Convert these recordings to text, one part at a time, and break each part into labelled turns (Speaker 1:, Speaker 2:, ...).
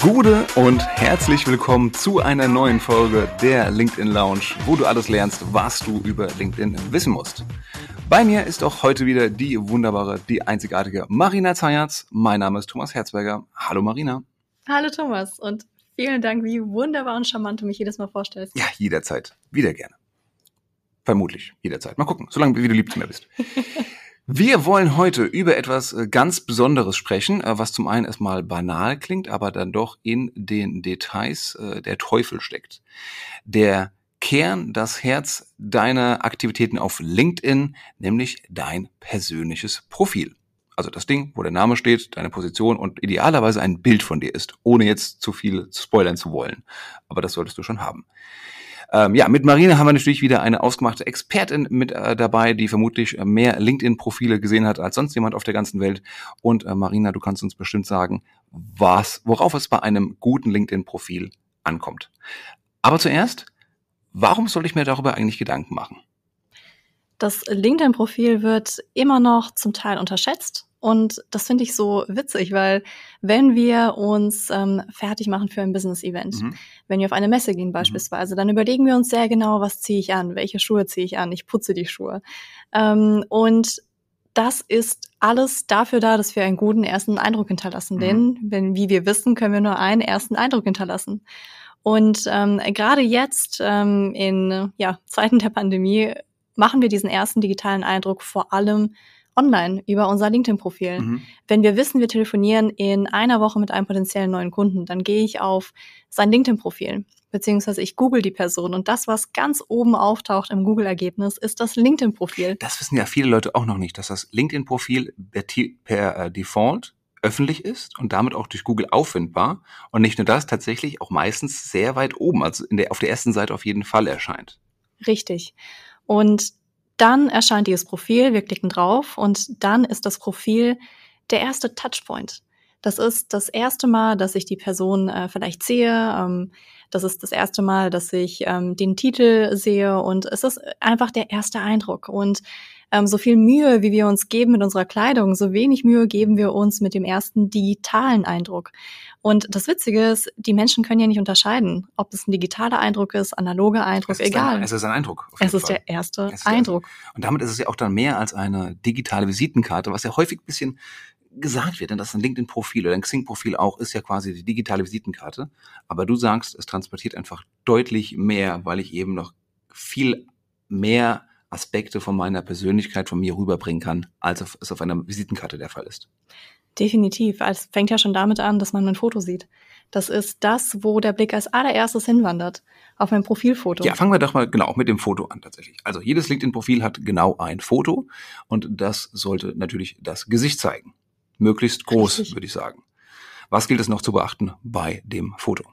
Speaker 1: Gude und herzlich willkommen zu einer neuen Folge der LinkedIn Lounge, wo du alles lernst, was du über LinkedIn wissen musst. Bei mir ist auch heute wieder die wunderbare, die einzigartige Marina Zayatz. Mein Name ist Thomas Herzberger. Hallo Marina.
Speaker 2: Hallo Thomas und vielen Dank, wie wunderbar und charmant du mich jedes Mal vorstellst.
Speaker 1: Ja, jederzeit. Wieder gerne. Vermutlich jederzeit. Mal gucken, solange wie du lieb zu mir bist. Wir wollen heute über etwas äh, ganz Besonderes sprechen, äh, was zum einen erstmal banal klingt, aber dann doch in den Details äh, der Teufel steckt. Der Kern, das Herz deiner Aktivitäten auf LinkedIn, nämlich dein persönliches Profil. Also das Ding, wo der Name steht, deine Position und idealerweise ein Bild von dir ist, ohne jetzt zu viel spoilern zu wollen. Aber das solltest du schon haben. Ähm, ja, mit Marina haben wir natürlich wieder eine ausgemachte Expertin mit äh, dabei, die vermutlich mehr LinkedIn-Profile gesehen hat als sonst jemand auf der ganzen Welt. Und äh, Marina, du kannst uns bestimmt sagen, was, worauf es bei einem guten LinkedIn-Profil ankommt. Aber zuerst, warum soll ich mir darüber eigentlich Gedanken machen?
Speaker 2: Das LinkedIn-Profil wird immer noch zum Teil unterschätzt und das finde ich so witzig, weil wenn wir uns ähm, fertig machen für ein Business-Event, mhm. wenn wir auf eine Messe gehen mhm. beispielsweise, mhm. dann überlegen wir uns sehr genau, was ziehe ich an, welche Schuhe ziehe ich an, ich putze die Schuhe. Ähm, und das ist alles dafür da, dass wir einen guten ersten Eindruck hinterlassen. Mhm. Denn, wenn, wie wir wissen, können wir nur einen ersten Eindruck hinterlassen. Und ähm, gerade jetzt ähm, in ja, Zeiten der Pandemie machen wir diesen ersten digitalen Eindruck vor allem online über unser LinkedIn-Profil. Mhm. Wenn wir wissen, wir telefonieren in einer Woche mit einem potenziellen neuen Kunden, dann gehe ich auf sein LinkedIn-Profil, beziehungsweise ich google die Person und das, was ganz oben auftaucht im Google-Ergebnis, ist das LinkedIn-Profil.
Speaker 1: Das wissen ja viele Leute auch noch nicht, dass das LinkedIn-Profil per, per äh, Default öffentlich ist und damit auch durch Google auffindbar und nicht nur das, tatsächlich auch meistens sehr weit oben, also in der, auf der ersten Seite auf jeden Fall erscheint.
Speaker 2: Richtig. Und dann erscheint dieses Profil, wir klicken drauf und dann ist das Profil der erste Touchpoint. Das ist das erste Mal, dass ich die Person äh, vielleicht sehe. Ähm, das ist das erste Mal, dass ich ähm, den Titel sehe und es ist einfach der erste Eindruck. Und ähm, so viel Mühe, wie wir uns geben mit unserer Kleidung, so wenig Mühe geben wir uns mit dem ersten digitalen Eindruck. Und das Witzige ist, die Menschen können ja nicht unterscheiden, ob es ein digitaler Eindruck ist, analoger Eindruck,
Speaker 1: es
Speaker 2: egal.
Speaker 1: Ein, es ist ein Eindruck.
Speaker 2: Es ist der erste ist Eindruck.
Speaker 1: Der, und damit ist es ja auch dann mehr als eine digitale Visitenkarte, was ja häufig ein bisschen gesagt wird, denn das ist ein LinkedIn-Profil oder ein Xing-Profil auch, ist ja quasi die digitale Visitenkarte. Aber du sagst, es transportiert einfach deutlich mehr, weil ich eben noch viel mehr Aspekte von meiner Persönlichkeit von mir rüberbringen kann, als es auf einer Visitenkarte der Fall ist.
Speaker 2: Definitiv. Es fängt ja schon damit an, dass man ein Foto sieht. Das ist das, wo der Blick als allererstes hinwandert. Auf mein Profilfoto.
Speaker 1: Ja, fangen wir doch mal genau mit dem Foto an tatsächlich. Also jedes LinkedIn-Profil hat genau ein Foto und das sollte natürlich das Gesicht zeigen. Möglichst groß, Richtig. würde ich sagen. Was gilt es noch zu beachten bei dem Foto?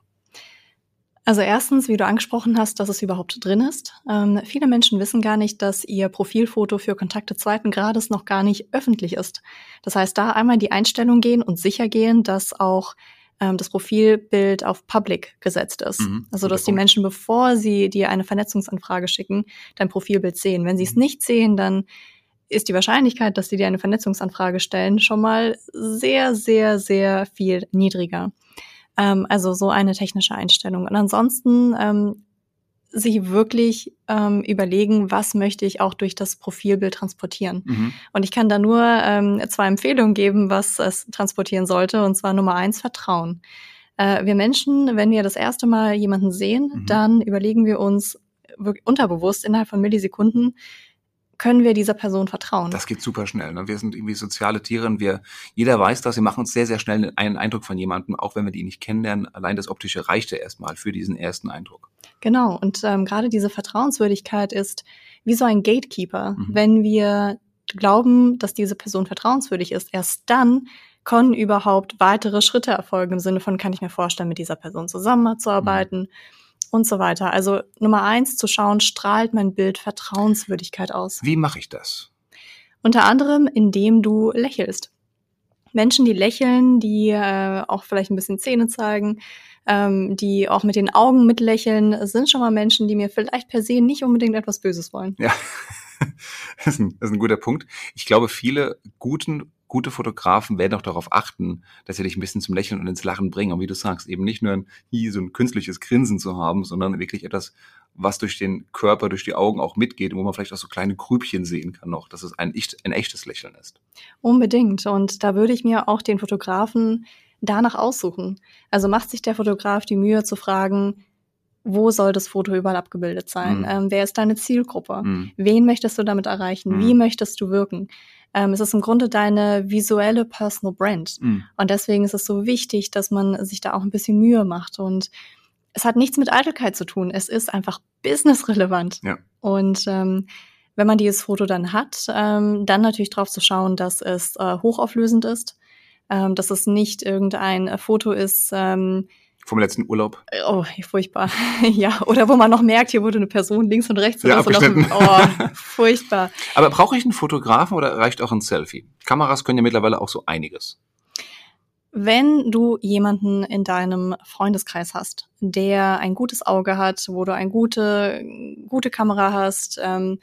Speaker 2: Also erstens, wie du angesprochen hast, dass es überhaupt drin ist. Ähm, viele Menschen wissen gar nicht, dass ihr Profilfoto für Kontakte zweiten Grades noch gar nicht öffentlich ist. Das heißt, da einmal die Einstellung gehen und sicher gehen, dass auch ähm, das Profilbild auf Public gesetzt ist. Mhm, also dass die Menschen, bevor sie dir eine Vernetzungsanfrage schicken, dein Profilbild sehen. Wenn sie es mhm. nicht sehen, dann ist die Wahrscheinlichkeit, dass sie dir eine Vernetzungsanfrage stellen, schon mal sehr, sehr, sehr viel niedriger. Ähm, also so eine technische Einstellung. Und ansonsten ähm, sich wirklich ähm, überlegen, was möchte ich auch durch das Profilbild transportieren. Mhm. Und ich kann da nur ähm, zwei Empfehlungen geben, was es transportieren sollte. Und zwar Nummer eins, Vertrauen. Äh, wir Menschen, wenn wir das erste Mal jemanden sehen, mhm. dann überlegen wir uns unterbewusst innerhalb von Millisekunden, können wir dieser Person vertrauen?
Speaker 1: Das geht super schnell. Ne? Wir sind irgendwie soziale Tiere und wir, jeder weiß das, wir machen uns sehr, sehr schnell einen Eindruck von jemandem, auch wenn wir die nicht kennenlernen. Allein das Optische reicht ja erstmal für diesen ersten Eindruck.
Speaker 2: Genau. Und ähm, gerade diese Vertrauenswürdigkeit ist wie so ein Gatekeeper. Mhm. Wenn wir glauben, dass diese Person vertrauenswürdig ist, erst dann können überhaupt weitere Schritte erfolgen im Sinne von, kann ich mir vorstellen, mit dieser Person zusammenzuarbeiten. Mhm und so weiter. Also Nummer eins, zu schauen, strahlt mein Bild Vertrauenswürdigkeit aus.
Speaker 1: Wie mache ich das?
Speaker 2: Unter anderem, indem du lächelst. Menschen, die lächeln, die äh, auch vielleicht ein bisschen Zähne zeigen, ähm, die auch mit den Augen mitlächeln, sind schon mal Menschen, die mir vielleicht per se nicht unbedingt etwas Böses wollen.
Speaker 1: Ja, das ist ein, das ist ein guter Punkt. Ich glaube, viele guten gute Fotografen werden auch darauf achten, dass sie dich ein bisschen zum Lächeln und ins Lachen bringen. Und wie du sagst, eben nicht nur ein, so ein künstliches Grinsen zu haben, sondern wirklich etwas, was durch den Körper, durch die Augen auch mitgeht, wo man vielleicht auch so kleine Grübchen sehen kann noch, dass es ein, ein echtes Lächeln ist.
Speaker 2: Unbedingt. Und da würde ich mir auch den Fotografen danach aussuchen. Also macht sich der Fotograf die Mühe zu fragen, wo soll das Foto überall abgebildet sein? Mhm. Ähm, wer ist deine Zielgruppe? Mhm. Wen möchtest du damit erreichen? Mhm. Wie möchtest du wirken? Ähm, es ist im Grunde deine visuelle Personal Brand. Mhm. Und deswegen ist es so wichtig, dass man sich da auch ein bisschen Mühe macht. Und es hat nichts mit Eitelkeit zu tun. Es ist einfach businessrelevant. Ja. Und ähm, wenn man dieses Foto dann hat, ähm, dann natürlich darauf zu schauen, dass es äh, hochauflösend ist, ähm, dass es nicht irgendein äh, Foto ist, ähm,
Speaker 1: vom letzten Urlaub.
Speaker 2: Oh, furchtbar. ja, oder wo man noch merkt, hier wurde eine Person links und rechts.
Speaker 1: Ja,
Speaker 2: abgeschnitten. oh, furchtbar.
Speaker 1: Aber brauche ich einen Fotografen oder reicht auch ein Selfie? Kameras können ja mittlerweile auch so einiges.
Speaker 2: Wenn du jemanden in deinem Freundeskreis hast, der ein gutes Auge hat, wo du eine gute, gute Kamera hast, ähm,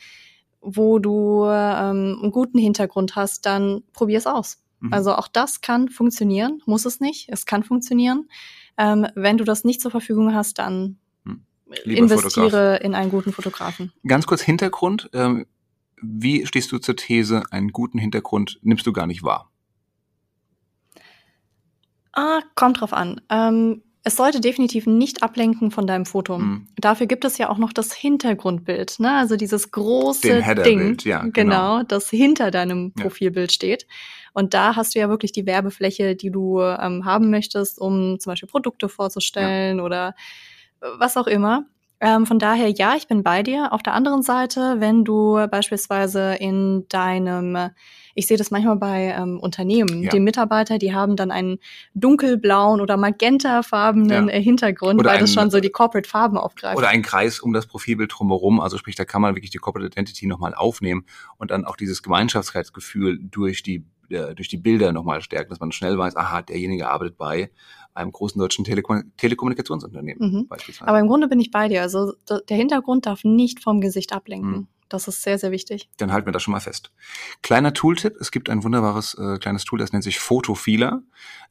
Speaker 2: wo du ähm, einen guten Hintergrund hast, dann probier es aus. Mhm. Also auch das kann funktionieren, muss es nicht, es kann funktionieren. Ähm, wenn du das nicht zur Verfügung hast, dann hm. investiere Fotograf. in einen guten Fotografen.
Speaker 1: Ganz kurz Hintergrund. Ähm, wie stehst du zur These, einen guten Hintergrund nimmst du gar nicht wahr?
Speaker 2: Ah, kommt drauf an. Ähm, es sollte definitiv nicht ablenken von deinem Foto. Mhm. Dafür gibt es ja auch noch das Hintergrundbild, ne? Also dieses große Ding, ja, genau, genau, das hinter deinem Profilbild ja. steht. Und da hast du ja wirklich die Werbefläche, die du ähm, haben möchtest, um zum Beispiel Produkte vorzustellen ja. oder äh, was auch immer. Ähm, von daher, ja, ich bin bei dir. Auf der anderen Seite, wenn du beispielsweise in deinem, ich sehe das manchmal bei ähm, Unternehmen, ja. die Mitarbeiter, die haben dann einen dunkelblauen oder magentafarbenen ja. Hintergrund, oder weil ein, das schon so die Corporate Farben aufgreift.
Speaker 1: Oder ein Kreis um das Profilbild drumherum. Also sprich, da kann man wirklich die Corporate Identity nochmal aufnehmen und dann auch dieses Gemeinschaftsgefühl durch die äh, durch die Bilder nochmal stärken, dass man schnell weiß, aha, derjenige arbeitet bei einem großen deutschen Telekom Telekommunikationsunternehmen mhm.
Speaker 2: beispielsweise. Aber im Grunde bin ich bei dir. Also der Hintergrund darf nicht vom Gesicht ablenken. Mhm. Das ist sehr, sehr wichtig.
Speaker 1: Dann halten wir das schon mal fest. Kleiner Tooltip. Es gibt ein wunderbares äh, kleines Tool, das nennt sich Photofeeler.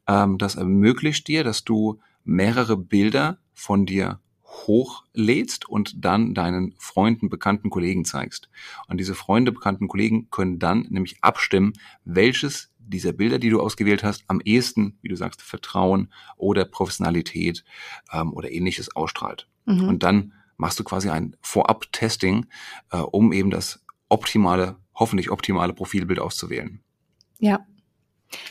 Speaker 1: Ähm, das ermöglicht dir, dass du mehrere Bilder von dir hochlädst und dann deinen Freunden, Bekannten, Kollegen zeigst. Und diese Freunde, Bekannten, Kollegen können dann nämlich abstimmen, welches dieser Bilder, die du ausgewählt hast, am ehesten, wie du sagst, Vertrauen oder Professionalität ähm, oder ähnliches ausstrahlt. Mhm. Und dann machst du quasi ein Vorab-Testing, äh, um eben das optimale, hoffentlich optimale Profilbild auszuwählen.
Speaker 2: Ja,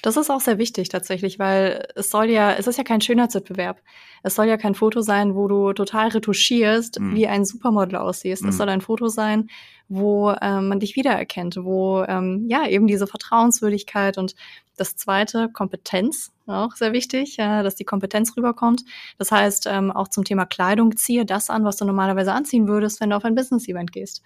Speaker 2: das ist auch sehr wichtig tatsächlich, weil es soll ja, es ist ja kein Schönheitswettbewerb. Es soll ja kein Foto sein, wo du total retuschierst, mm. wie ein Supermodel aussiehst. Mm. Es mhm. soll ein Foto sein, wo ähm, man dich wiedererkennt, wo ähm, ja eben diese Vertrauenswürdigkeit und das zweite Kompetenz auch sehr wichtig, äh, dass die Kompetenz rüberkommt. Das heißt ähm, auch zum Thema Kleidung ziehe das an, was du normalerweise anziehen würdest, wenn du auf ein Business-Event gehst,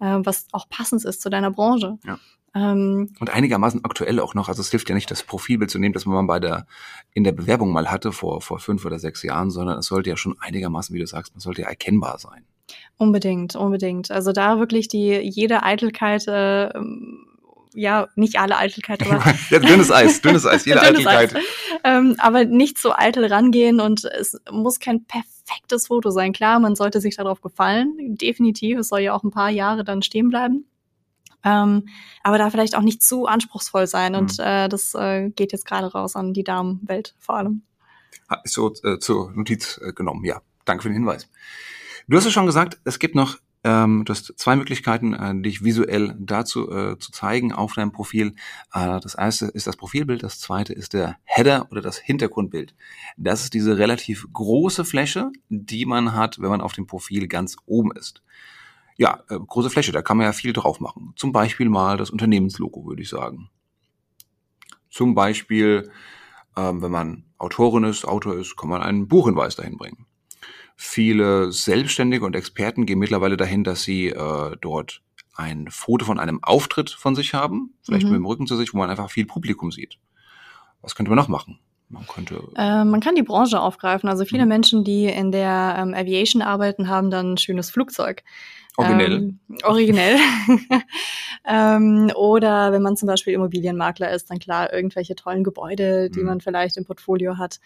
Speaker 2: äh, was auch passend ist zu deiner Branche. Ja.
Speaker 1: Ähm, und einigermaßen aktuell auch noch. Also es hilft ja nicht, das Profilbild zu nehmen, das man bei der, in der Bewerbung mal hatte vor, vor fünf oder sechs Jahren, sondern es sollte ja schon einigermaßen, wie du sagst, man sollte ja erkennbar sein.
Speaker 2: Unbedingt, unbedingt. Also da wirklich die, jede Eitelkeit, äh, ja, nicht alle Eitelkeit, aber.
Speaker 1: ja, dünnes Eis, dünnes Eis, jede dünnes Eitelkeit. Eis.
Speaker 2: Ähm, aber nicht so eitel rangehen und es muss kein perfektes Foto sein. Klar, man sollte sich darauf gefallen, definitiv. Es soll ja auch ein paar Jahre dann stehen bleiben. Ähm, aber da vielleicht auch nicht zu anspruchsvoll sein. Und mhm. äh, das äh, geht jetzt gerade raus an die Damenwelt vor allem.
Speaker 1: Ist so äh, zur Notiz äh, genommen, ja. Danke für den Hinweis. Du hast es schon gesagt, es gibt noch ähm, du hast zwei Möglichkeiten, äh, dich visuell dazu äh, zu zeigen auf deinem Profil. Äh, das erste ist das Profilbild, das zweite ist der Header oder das Hintergrundbild. Das ist diese relativ große Fläche, die man hat, wenn man auf dem Profil ganz oben ist ja, äh, große Fläche, da kann man ja viel drauf machen. Zum Beispiel mal das Unternehmenslogo, würde ich sagen. Zum Beispiel, ähm, wenn man Autorin ist, Autor ist, kann man einen Buchhinweis dahin bringen. Viele Selbstständige und Experten gehen mittlerweile dahin, dass sie äh, dort ein Foto von einem Auftritt von sich haben, vielleicht mhm. mit dem Rücken zu sich, wo man einfach viel Publikum sieht. Was könnte man noch machen?
Speaker 2: Man könnte. Äh, man kann die Branche aufgreifen. Also viele mhm. Menschen, die in der ähm, Aviation arbeiten, haben dann ein schönes Flugzeug.
Speaker 1: Originell.
Speaker 2: Ähm, originell. ähm, oder wenn man zum Beispiel Immobilienmakler ist, dann klar irgendwelche tollen Gebäude, die
Speaker 1: Mhm.
Speaker 2: man vielleicht im Portfolio hat.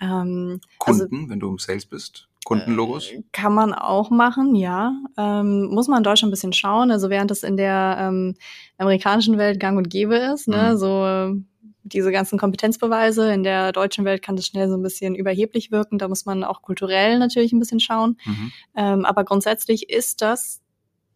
Speaker 2: Ähm, also
Speaker 1: Kunden, wenn du im Sales bist. Kundenlogos.
Speaker 2: äh, kann man auch machen, ja. Ähm, muss man in Deutschland ein bisschen schauen. Also während es in der ähm, amerikanischen Welt gang und gäbe ist, ne,
Speaker 1: Mhm.
Speaker 2: so diese ganzen Kompetenzbeweise, in der deutschen Welt kann das schnell so ein bisschen überheblich wirken. Da muss man auch kulturell natürlich ein bisschen schauen.
Speaker 1: Mhm.
Speaker 2: Ähm, aber grundsätzlich ist das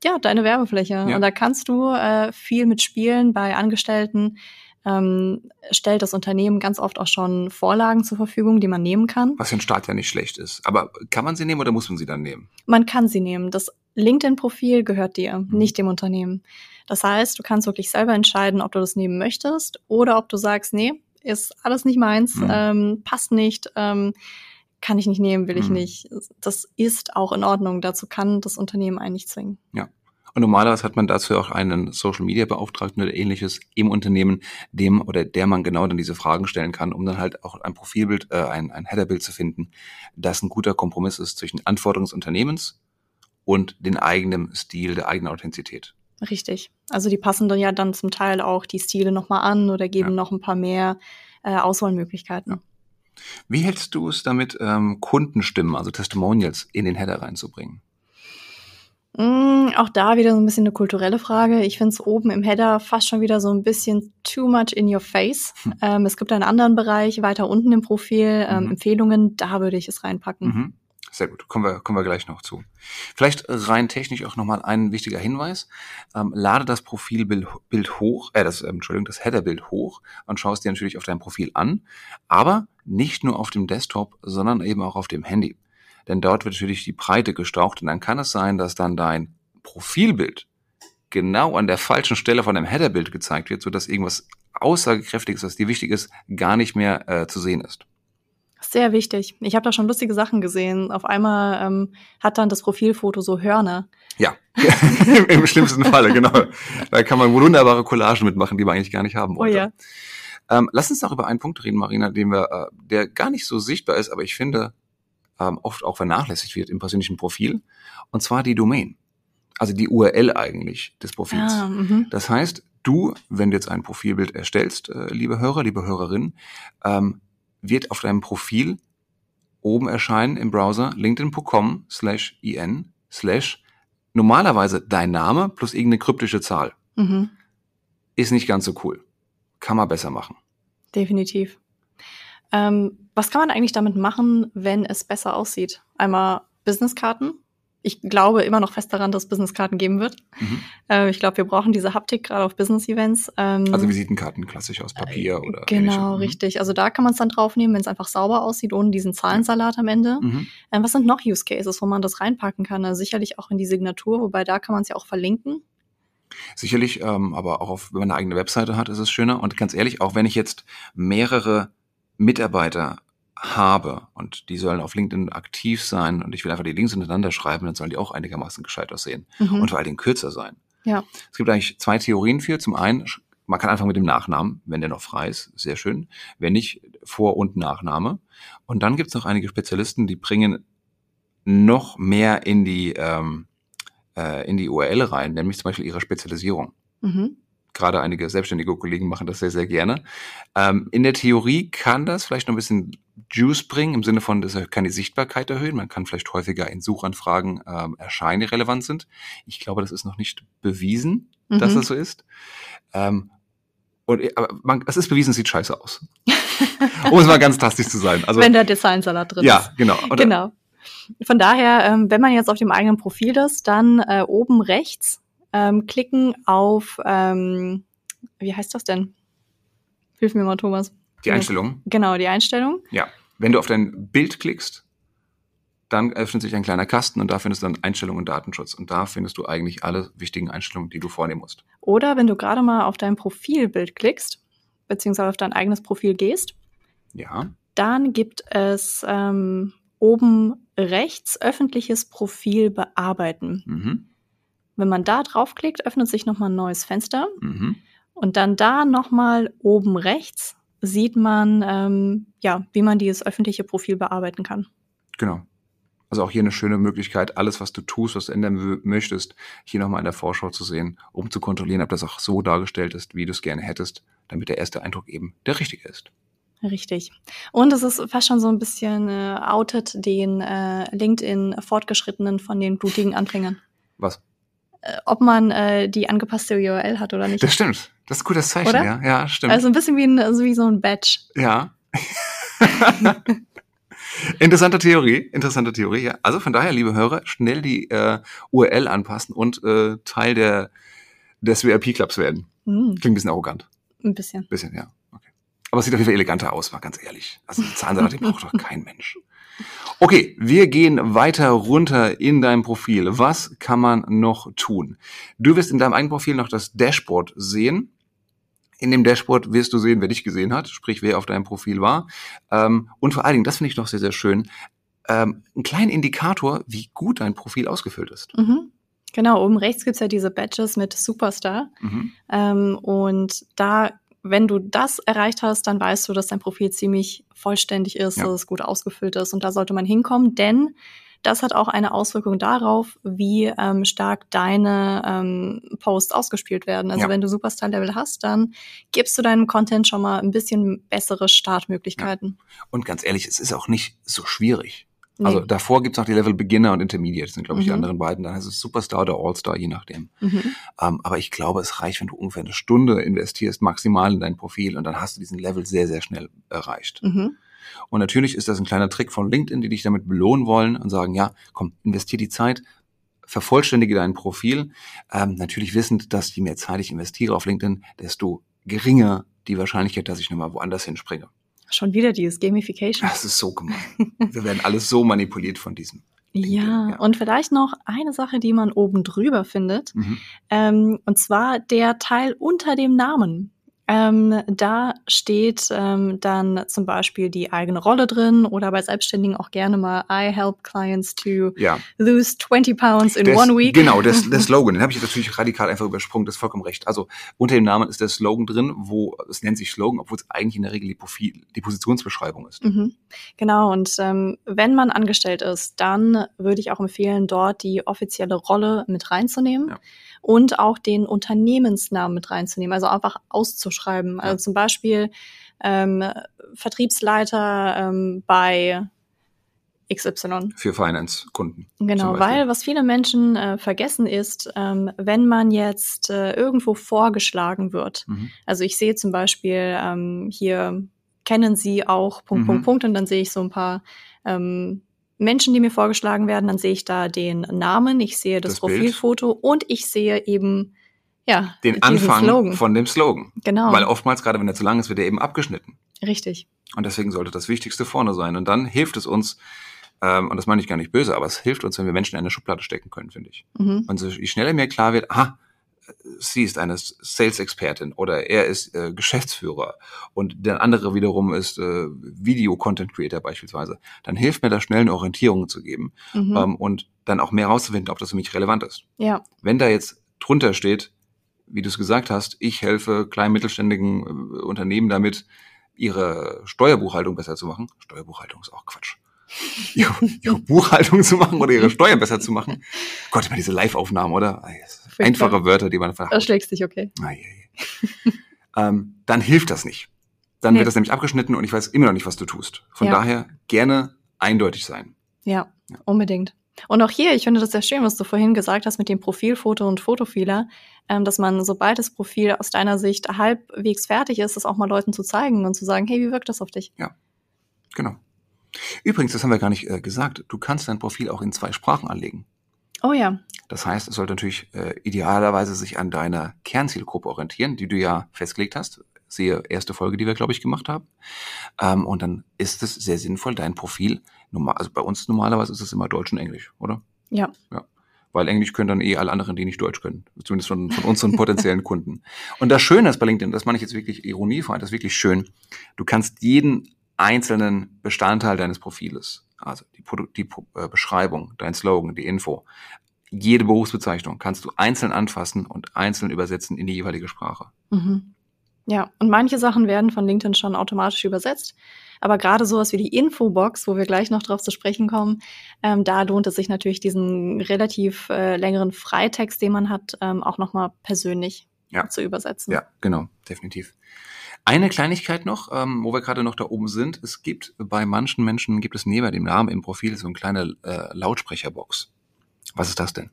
Speaker 2: ja deine Werbefläche.
Speaker 1: Ja.
Speaker 2: Und da kannst du äh, viel mitspielen bei Angestellten. Ähm, stellt das Unternehmen ganz oft auch schon Vorlagen zur Verfügung, die man nehmen kann.
Speaker 1: Was für ein Start ja nicht schlecht ist. Aber kann man sie nehmen oder muss man sie dann nehmen?
Speaker 2: Man kann sie nehmen. Das LinkedIn-Profil gehört dir,
Speaker 1: Mhm.
Speaker 2: nicht dem Unternehmen. Das heißt, du kannst wirklich selber entscheiden, ob du das nehmen möchtest oder ob du sagst, nee, ist alles nicht meins,
Speaker 1: Mhm.
Speaker 2: ähm, passt nicht, ähm, kann ich nicht nehmen, will ich
Speaker 1: Mhm.
Speaker 2: nicht. Das ist auch in Ordnung. Dazu kann das Unternehmen einen nicht zwingen.
Speaker 1: Und normalerweise hat man dazu auch einen Social Media Beauftragten oder ähnliches im Unternehmen, dem oder der man genau dann diese Fragen stellen kann, um dann halt auch ein Profilbild, äh, ein, ein Headerbild zu finden, das ein guter Kompromiss ist zwischen Anforderungen des Unternehmens und den eigenen Stil, der eigenen Authentizität.
Speaker 2: Richtig. Also die passen dann ja dann zum Teil auch die Stile nochmal an oder geben
Speaker 1: Ja.
Speaker 2: noch ein paar mehr äh, Auswahlmöglichkeiten.
Speaker 1: Wie hältst du es damit, ähm, Kundenstimmen, also Testimonials, in den Header reinzubringen?
Speaker 2: Mm, auch da wieder so ein bisschen eine kulturelle Frage. Ich finde es oben im Header fast schon wieder so ein bisschen too much in your face.
Speaker 1: Hm.
Speaker 2: Ähm, es gibt einen anderen Bereich weiter unten im Profil, ähm,
Speaker 1: Mhm.
Speaker 2: Empfehlungen, da würde ich es reinpacken.
Speaker 1: Mhm. Sehr gut, kommen wir, kommen wir gleich noch zu. Vielleicht rein technisch auch nochmal ein wichtiger Hinweis. Ähm, lade das Profilbild Bild hoch, äh, das, ähm, Entschuldigung, das Headerbild hoch und schaust dir natürlich auf dein Profil an, aber nicht nur auf dem Desktop, sondern eben auch auf dem Handy. Denn dort wird natürlich die Breite gestaucht und dann kann es sein, dass dann dein Profilbild genau an der falschen Stelle von dem Headerbild gezeigt wird, sodass irgendwas aussagekräftiges, was dir wichtig ist, gar nicht mehr äh, zu sehen ist.
Speaker 2: Sehr wichtig. Ich habe da schon lustige Sachen gesehen. Auf einmal ähm, hat dann das Profilfoto so Hörner.
Speaker 1: Ja, im schlimmsten Falle, genau. Da kann man wunderbare Collagen mitmachen, die man eigentlich gar nicht haben
Speaker 2: Oh
Speaker 1: wollte.
Speaker 2: ja.
Speaker 1: Ähm, lass uns noch über einen Punkt reden, Marina, den wir, äh, der gar nicht so sichtbar ist, aber ich finde, ähm, oft auch vernachlässigt wird im persönlichen Profil, und zwar die Domain. Also die URL eigentlich des Profils.
Speaker 2: Ah, mhm.
Speaker 1: Das heißt, du, wenn du jetzt ein Profilbild erstellst, äh, liebe Hörer, liebe Hörerin, ähm, wird auf deinem Profil oben erscheinen im Browser linkedin.com slash in slash normalerweise dein Name plus irgendeine kryptische Zahl.
Speaker 2: Mhm.
Speaker 1: Ist nicht ganz so cool. Kann man besser machen.
Speaker 2: Definitiv. Ähm, was kann man eigentlich damit machen, wenn es besser aussieht? Einmal Businesskarten. Ich glaube immer noch fest daran, dass es Businesskarten geben wird.
Speaker 1: Mhm.
Speaker 2: Äh, ich glaube, wir brauchen diese Haptik gerade auf Business-Events. Ähm,
Speaker 1: Also Visitenkarten klassisch aus Papier oder
Speaker 2: Genau,
Speaker 1: ähnlichem. Mhm.
Speaker 2: richtig. Also da kann man es dann draufnehmen, wenn es einfach sauber aussieht, ohne diesen Zahlensalat am Ende.
Speaker 1: Mhm.
Speaker 2: Ähm, was sind noch Use Cases, wo man das reinpacken kann? Also sicherlich auch in die Signatur, wobei da kann man es ja auch verlinken.
Speaker 1: Sicherlich, ähm, aber auch auf, wenn man eine eigene Webseite hat, ist es schöner. Und ganz ehrlich, auch wenn ich jetzt mehrere Mitarbeiter habe und die sollen auf LinkedIn aktiv sein und ich will einfach die Links hintereinander schreiben, dann sollen die auch einigermaßen gescheit aussehen
Speaker 2: Mhm.
Speaker 1: und vor allen Dingen kürzer sein.
Speaker 2: Ja.
Speaker 1: Es gibt eigentlich zwei Theorien für. Zum einen, man kann einfach mit dem Nachnamen, wenn der noch frei ist, sehr schön. Wenn nicht, Vor- und Nachname. Und dann gibt es noch einige Spezialisten, die bringen noch mehr in die, ähm, äh, in die URL rein, nämlich zum Beispiel ihre Spezialisierung.
Speaker 2: Mhm.
Speaker 1: Gerade einige selbstständige Kollegen machen das sehr, sehr gerne. Ähm, in der Theorie kann das vielleicht noch ein bisschen Juice bringen, im Sinne von, dass er kann die Sichtbarkeit erhöhen. Man kann vielleicht häufiger in Suchanfragen ähm, erscheinen, die relevant sind. Ich glaube, das ist noch nicht bewiesen, dass
Speaker 2: Mhm.
Speaker 1: das so ist. Ähm, und, aber man, es ist bewiesen, es sieht scheiße aus. um es mal ganz drastisch zu sein. Also,
Speaker 2: wenn der Designsalat drin ist.
Speaker 1: ja, genau. Oder,
Speaker 2: Genau. Von daher, ähm, wenn man jetzt auf dem eigenen Profil ist, dann äh, oben rechts ähm, klicken auf, ähm, wie heißt das denn? Hilf mir mal, Thomas.
Speaker 1: Die Einstellungen.
Speaker 2: Genau, die Einstellung.
Speaker 1: Ja. Wenn du auf dein Bild klickst, dann öffnet sich ein kleiner Kasten und da findest du dann Einstellungen und Datenschutz. Und da findest du eigentlich alle wichtigen Einstellungen, die du vornehmen musst.
Speaker 2: Oder wenn du gerade mal auf dein Profilbild klickst, beziehungsweise auf dein eigenes Profil gehst,
Speaker 1: Ja.
Speaker 2: dann gibt es ähm, oben rechts öffentliches Profil bearbeiten.
Speaker 1: Mhm.
Speaker 2: Wenn man da draufklickt, öffnet sich nochmal ein neues Fenster.
Speaker 1: Mhm.
Speaker 2: Und dann da nochmal oben rechts sieht man, ähm, ja, wie man dieses öffentliche Profil bearbeiten kann.
Speaker 1: Genau. Also auch hier eine schöne Möglichkeit, alles, was du tust, was du ändern möchtest, hier nochmal in der Vorschau zu sehen, um zu kontrollieren, ob das auch so dargestellt ist, wie du es gerne hättest, damit der erste Eindruck eben der richtige ist.
Speaker 2: Richtig. Und es ist fast schon so ein bisschen äh, outet den äh, LinkedIn Fortgeschrittenen von den blutigen Anfängern.
Speaker 1: Was?
Speaker 2: Ob man äh, die angepasste URL hat oder nicht.
Speaker 1: Das stimmt. Das ist ein gutes Zeichen,
Speaker 2: Oder?
Speaker 1: ja. Ja, stimmt.
Speaker 2: Also ein bisschen wie, ein, also wie so ein Badge.
Speaker 1: ja. interessante Theorie, interessante Theorie, ja. Also von daher, liebe Hörer, schnell die äh, URL anpassen und äh, Teil der des VIP-Clubs werden.
Speaker 2: Hm,
Speaker 1: Klingt ein bisschen arrogant.
Speaker 2: ein bisschen.
Speaker 1: Bisschen, ja. Okay. Aber es sieht auf jeden Fall eleganter aus, mal ganz ehrlich. Also den braucht doch kein Mensch. Okay, wir gehen weiter runter in deinem Profil. Was kann man noch tun? Du wirst in deinem eigenen Profil noch das Dashboard sehen. In dem Dashboard wirst du sehen, wer dich gesehen hat, sprich wer auf deinem Profil war. Ähm, und vor allen Dingen, das finde ich noch sehr, sehr schön, ähm, einen kleinen Indikator, wie gut dein Profil ausgefüllt ist.
Speaker 2: Mhm. Genau, oben rechts gibt's ja diese Badges mit Superstar.
Speaker 1: Mhm.
Speaker 2: Ähm, und da, wenn du das erreicht hast, dann weißt du, dass dein Profil ziemlich vollständig ist,
Speaker 1: Ja.
Speaker 2: dass es gut ausgefüllt ist. Und da sollte man hinkommen, denn das hat auch eine Auswirkung darauf, wie ähm, stark deine ähm, Posts ausgespielt werden. Also
Speaker 1: Ja.
Speaker 2: wenn du Superstar-Level hast, dann gibst du deinem Content schon mal ein bisschen bessere Startmöglichkeiten.
Speaker 1: Und ganz ehrlich, es ist auch nicht so schwierig.
Speaker 2: Nee.
Speaker 1: Also davor gibt's noch die Level Beginner und Intermediate, das sind, glaube ich, die
Speaker 2: Mhm.
Speaker 1: anderen beiden. Dann heißt es Superstar oder All-Star, je nachdem.
Speaker 2: mhm.
Speaker 1: Ähm, aber ich glaube, es reicht, wenn du ungefähr eine Stunde investierst, maximal in dein Profil und dann hast du diesen Level sehr, sehr schnell erreicht.
Speaker 2: Mhm.
Speaker 1: Und natürlich ist das ein kleiner Trick von LinkedIn, die dich damit belohnen wollen und sagen, ja, komm, investier die Zeit, vervollständige dein Profil. Ähm, natürlich wissend, dass je mehr Zeit ich investiere auf LinkedIn, desto geringer die Wahrscheinlichkeit, dass ich nochmal woanders hinspringe.
Speaker 2: Schon wieder dieses Gamification.
Speaker 1: Das ist so gemein. Wir werden alles so manipuliert von diesem.
Speaker 2: Ja,
Speaker 1: ja.
Speaker 2: und vielleicht noch eine Sache, die man oben drüber findet,
Speaker 1: Mhm.
Speaker 2: ähm, und zwar der Teil unter dem Namen. Ähm, da steht ähm, dann zum Beispiel die eigene Rolle drin oder bei Selbstständigen auch gerne mal I help clients to
Speaker 1: Ja,
Speaker 2: lose 20 pounds in
Speaker 1: Das-
Speaker 2: one week.
Speaker 1: Genau, das, der Slogan, den habe ich jetzt natürlich radikal einfach übersprungen, das ist vollkommen recht. Also unter dem Namen ist der Slogan drin, wo es nennt sich Slogan, obwohl es eigentlich in der Regel die, Profil, die Positionsbeschreibung ist.
Speaker 2: Mhm. Genau, und ähm, wenn man angestellt ist, dann würde ich auch empfehlen, dort die offizielle Rolle mit reinzunehmen
Speaker 1: Ja.
Speaker 2: Und auch den Unternehmensnamen mit reinzunehmen, also einfach auszuschreiben. Also zum Beispiel ähm, Vertriebsleiter ähm, bei XY.
Speaker 1: Für Finance-Kunden.
Speaker 2: Genau, weil was viele Menschen äh, vergessen ist, ähm, wenn man jetzt äh, irgendwo vorgeschlagen wird,
Speaker 1: Mhm.
Speaker 2: also ich sehe zum Beispiel ähm, hier kennen Sie auch Punkt,
Speaker 1: Mhm.
Speaker 2: Punkt, Punkt und dann sehe ich so ein paar ähm, Menschen, die mir vorgeschlagen werden. Dann sehe ich da den Namen, ich sehe das,
Speaker 1: Das Bild.
Speaker 2: Profilfoto und ich sehe eben ja
Speaker 1: Den Anfang
Speaker 2: Slogan.
Speaker 1: von dem Slogan.
Speaker 2: genau,
Speaker 1: Weil oftmals, gerade wenn er zu lang ist, wird er eben abgeschnitten.
Speaker 2: richtig.
Speaker 1: Und deswegen sollte das Wichtigste vorne sein. Und dann hilft es uns, ähm, und das meine ich gar nicht böse, aber es hilft uns, wenn wir Menschen in eine Schublade stecken können, finde ich.
Speaker 2: Mhm.
Speaker 1: Und so, je schneller mir klar wird, aha, sie ist eine Sales-Expertin oder er ist äh, Geschäftsführer und der andere wiederum ist äh, Video-Content-Creator beispielsweise, dann hilft mir das schnell eine Orientierung zu geben
Speaker 2: Mhm.
Speaker 1: ähm, und dann auch mehr rauszufinden, ob das für mich relevant ist.
Speaker 2: ja,
Speaker 1: Wenn da jetzt drunter steht, wie du es gesagt hast, ich helfe kleinen mittelständigen äh, Unternehmen damit, ihre Steuerbuchhaltung besser zu machen. Steuerbuchhaltung ist auch Quatsch. Ihre, ihre Buchhaltung zu machen oder ihre Steuern besser zu machen. Gott, immer diese Live-Aufnahmen, oder? Sind Einfache Wörter, die man
Speaker 2: da
Speaker 1: verhaut.
Speaker 2: schlägst dich okay.
Speaker 1: Ai, ai, ai. ähm, dann hilft das nicht. Dann
Speaker 2: Nee.
Speaker 1: wird das nämlich abgeschnitten und ich weiß immer noch nicht, was du tust. Von
Speaker 2: Ja.
Speaker 1: daher gerne eindeutig sein.
Speaker 2: Ja, unbedingt. Und auch hier, ich finde das sehr schön, was du vorhin gesagt hast mit dem Profilfoto und Fotofehler, ähm, dass man, sobald das Profil aus deiner Sicht halbwegs fertig ist, das auch mal Leuten zu zeigen und zu sagen, hey, wie wirkt das auf dich?
Speaker 1: Genau. Übrigens, das haben wir gar nicht äh, gesagt, du kannst dein Profil auch in zwei Sprachen anlegen.
Speaker 2: Oh ja,
Speaker 1: Das heißt, es sollte natürlich äh, idealerweise sich an deiner Kernzielgruppe orientieren, die du ja festgelegt hast. Siehe erste Folge, die wir, glaube ich, gemacht haben. Ähm, und dann ist es sehr sinnvoll, dein Profil, normal, also bei uns normalerweise ist es immer Deutsch und Englisch, oder?
Speaker 2: ja,
Speaker 1: Weil Englisch können dann eh alle anderen, die nicht Deutsch können. Zumindest von, von unseren potenziellen Kunden. Und das Schöne ist bei LinkedIn, das meine ich jetzt wirklich ironiefrei, das ist wirklich schön. Du kannst jeden einzelnen Bestandteil deines Profiles, also die, Produ- die äh, Beschreibung, dein Slogan, die Info, jede Berufsbezeichnung kannst du einzeln anfassen und einzeln übersetzen in die jeweilige Sprache.
Speaker 2: mhm. Ja, und manche Sachen werden von LinkedIn schon automatisch übersetzt. Aber gerade sowas wie die Infobox, wo wir gleich noch drauf zu sprechen kommen, ähm, da lohnt es sich natürlich, diesen relativ äh, längeren Freitext, den man hat, ähm, auch nochmal persönlich ja. zu übersetzen.
Speaker 1: Ja, genau, definitiv. Eine Kleinigkeit noch, ähm, wo wir gerade noch da oben sind. Es gibt bei manchen Menschen, gibt es neben dem Namen im Profil so eine kleine äh, Lautsprecherbox. Was ist das denn?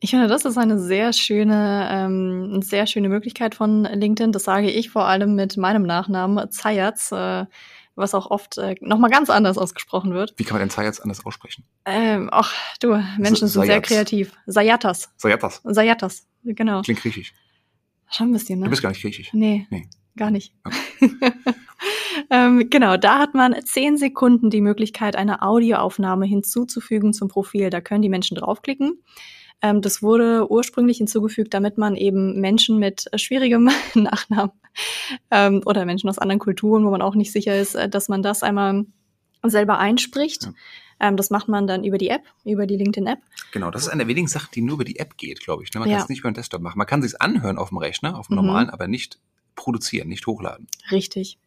Speaker 2: Ich finde, das ist eine sehr schöne, ähm, eine sehr schöne Möglichkeit von LinkedIn. Das sage ich vor allem mit meinem Nachnamen Zayatz, äh, was auch oft äh, nochmal ganz anders ausgesprochen wird.
Speaker 1: Wie kann man denn Zayatz anders aussprechen?
Speaker 2: Ähm, ach, du, Menschen sind sehr kreativ. Sayatas.
Speaker 1: Sayatas.
Speaker 2: Sayatas, genau.
Speaker 1: Klingt griechisch.
Speaker 2: Schon ein bisschen, ne?
Speaker 1: Du bist gar nicht griechisch.
Speaker 2: Nee, nee. gar nicht. Okay. ähm, genau, da hat man zehn Sekunden die Möglichkeit, eine Audioaufnahme hinzuzufügen zum Profil. Da können die Menschen draufklicken. Ähm, das wurde ursprünglich hinzugefügt, damit man eben Menschen mit äh, schwierigem Nachnamen ähm, oder Menschen aus anderen Kulturen, wo man auch nicht sicher ist, äh, dass man das einmal selber einspricht. Ja. Ähm, das macht man dann über die App, über die LinkedIn-App.
Speaker 1: Genau, das ist eine der wenigen Sachen, die nur über die App geht, glaube ich. Ne? Man ja. kann es nicht über den Desktop machen. Man kann es anhören auf dem Rechner, auf dem mhm. normalen, aber nicht produzieren, nicht hochladen.
Speaker 2: Richtig.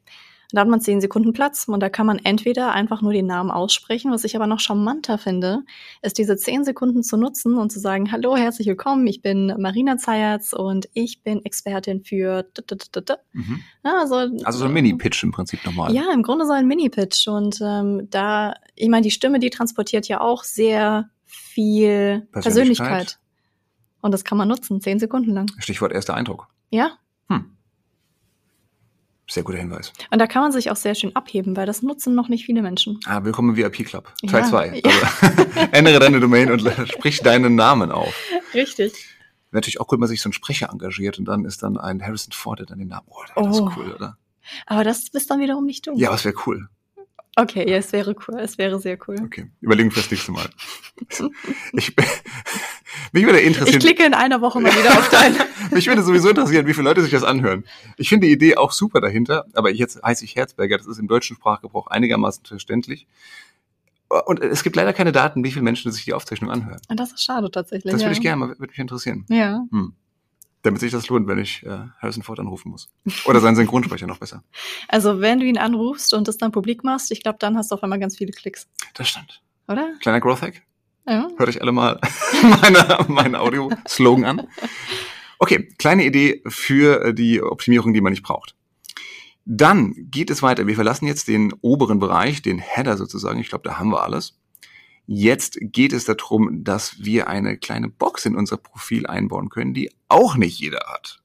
Speaker 2: Da hat man zehn Sekunden Platz und da kann man entweder einfach nur den Namen aussprechen, was ich aber noch charmanter finde, ist diese zehn Sekunden zu nutzen und zu sagen, hallo, herzlich willkommen, ich bin Marina Zayatz und ich bin Expertin für
Speaker 1: mhm. also, also so ein Mini-Pitch im Prinzip nochmal.
Speaker 2: Ja, im Grunde so ein Mini-Pitch und ähm, da, ich meine, die Stimme, die transportiert ja auch sehr viel Persönlichkeit. Persönlichkeit. Und das kann man nutzen, zehn Sekunden lang.
Speaker 1: Stichwort erster Eindruck.
Speaker 2: Ja,
Speaker 1: sehr guter Hinweis.
Speaker 2: Und da kann man sich auch sehr schön abheben, weil das nutzen noch nicht viele Menschen.
Speaker 1: Ah, willkommen im VIP Club. Teil 2. Ja, Also, ändere deine Domain und sprich deinen Namen auf.
Speaker 2: Richtig.
Speaker 1: Wäre natürlich auch cool, wenn man sich so einen Sprecher engagiert und dann ist dann ein Harrison Ford, der dann den Namen. Oh, das oh. ist cool, oder?
Speaker 2: Aber das bist dann wiederum nicht du.
Speaker 1: Ja, das wäre cool.
Speaker 2: Okay, ja, es wäre cool. Es wäre sehr cool.
Speaker 1: Okay, überlegen wir das nächste Mal. ich, mich würde interessieren.
Speaker 2: Ich klicke in einer Woche mal wieder auf deinen.
Speaker 1: mich würde sowieso interessieren, wie viele Leute sich das anhören. Ich finde die Idee auch super dahinter, aber jetzt heiße ich Herzberger, das ist im deutschen Sprachgebrauch einigermaßen verständlich. Und es gibt leider keine Daten, wie viele Menschen sich die Aufzeichnung anhören.
Speaker 2: Und das ist schade tatsächlich.
Speaker 1: Das würde ich gerne mal, würde mich interessieren.
Speaker 2: Ja. Hm
Speaker 1: damit sich das lohnt, wenn ich äh, Harrison Ford anrufen muss. Oder seinen Synchronsprecher noch besser.
Speaker 2: Also wenn du ihn anrufst und das dann publik machst, ich glaube, dann hast du auf einmal ganz viele Klicks.
Speaker 1: Das stimmt.
Speaker 2: Oder?
Speaker 1: Kleiner Growth Hack. Ja. Hört euch alle mal meine, meinen Audio-Slogan an. Okay, kleine Idee für die Optimierung, die man nicht braucht. Dann geht es weiter. Wir verlassen jetzt den oberen Bereich, den Header sozusagen. Ich glaube, da haben wir alles. Jetzt geht es darum, dass wir eine kleine Box in unser Profil einbauen können, die auch nicht jeder hat.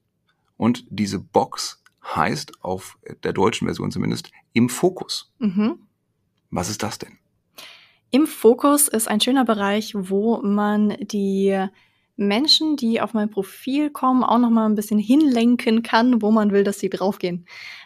Speaker 1: Und diese Box heißt auf der deutschen Version zumindest im Fokus. Mhm. Was ist das denn?
Speaker 2: Im Fokus ist ein schöner Bereich, wo man die Menschen, die auf mein Profil kommen, auch noch mal ein bisschen hinlenken kann, wo man will, dass sie draufgehen.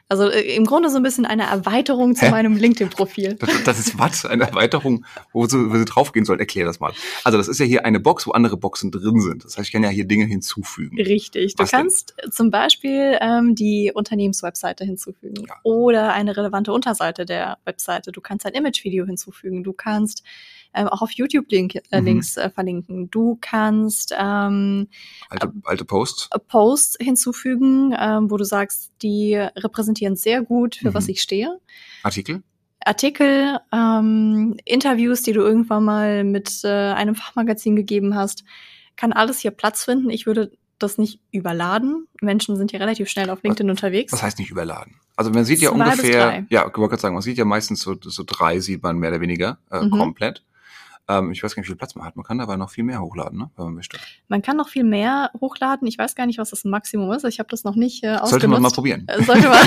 Speaker 2: Also äh, im Grunde so ein bisschen eine Erweiterung zu Hä? meinem LinkedIn-Profil.
Speaker 1: Das, das, ist was? Eine Erweiterung, wo sie, wo sie draufgehen soll? Erklär das mal. Also das ist ja hier eine Box, wo andere Boxen drin sind. Das heißt, ich kann ja hier Dinge hinzufügen.
Speaker 2: Richtig. Du was kannst denn? zum Beispiel ähm, die Unternehmenswebseite hinzufügen ja. oder eine relevante Unterseite der Webseite. Du kannst ein Image-Video hinzufügen. Du kannst ähm, auch auf YouTube Link, äh, mhm. Links äh, verlinken. Du kannst ähm,
Speaker 1: alte, alte Posts
Speaker 2: äh, Posts hinzufügen, ähm, wo du sagst, die repräsentieren sehr gut, für mhm. was ich stehe.
Speaker 1: Artikel?
Speaker 2: Artikel, ähm, Interviews, die du irgendwann mal mit äh, einem Fachmagazin gegeben hast, kann alles hier Platz finden. Ich würde das nicht überladen. Menschen sind ja relativ schnell auf LinkedIn
Speaker 1: was,
Speaker 2: unterwegs.
Speaker 1: Was heißt nicht überladen? Also man sieht ja Zwei ungefähr, ja, ich wollte gerade sagen, man sieht ja meistens so, so drei sieht man mehr oder weniger äh, mhm. komplett. Ähm, ich weiß gar nicht, wie viel Platz man hat. Man kann aber noch viel mehr hochladen, ne? wenn man möchte.
Speaker 2: Man kann noch viel mehr hochladen. Ich weiß gar nicht, was das Maximum ist. Ich habe das noch nicht äh, ausgenutzt.
Speaker 1: Sollte man mal probieren. Äh, sollte man.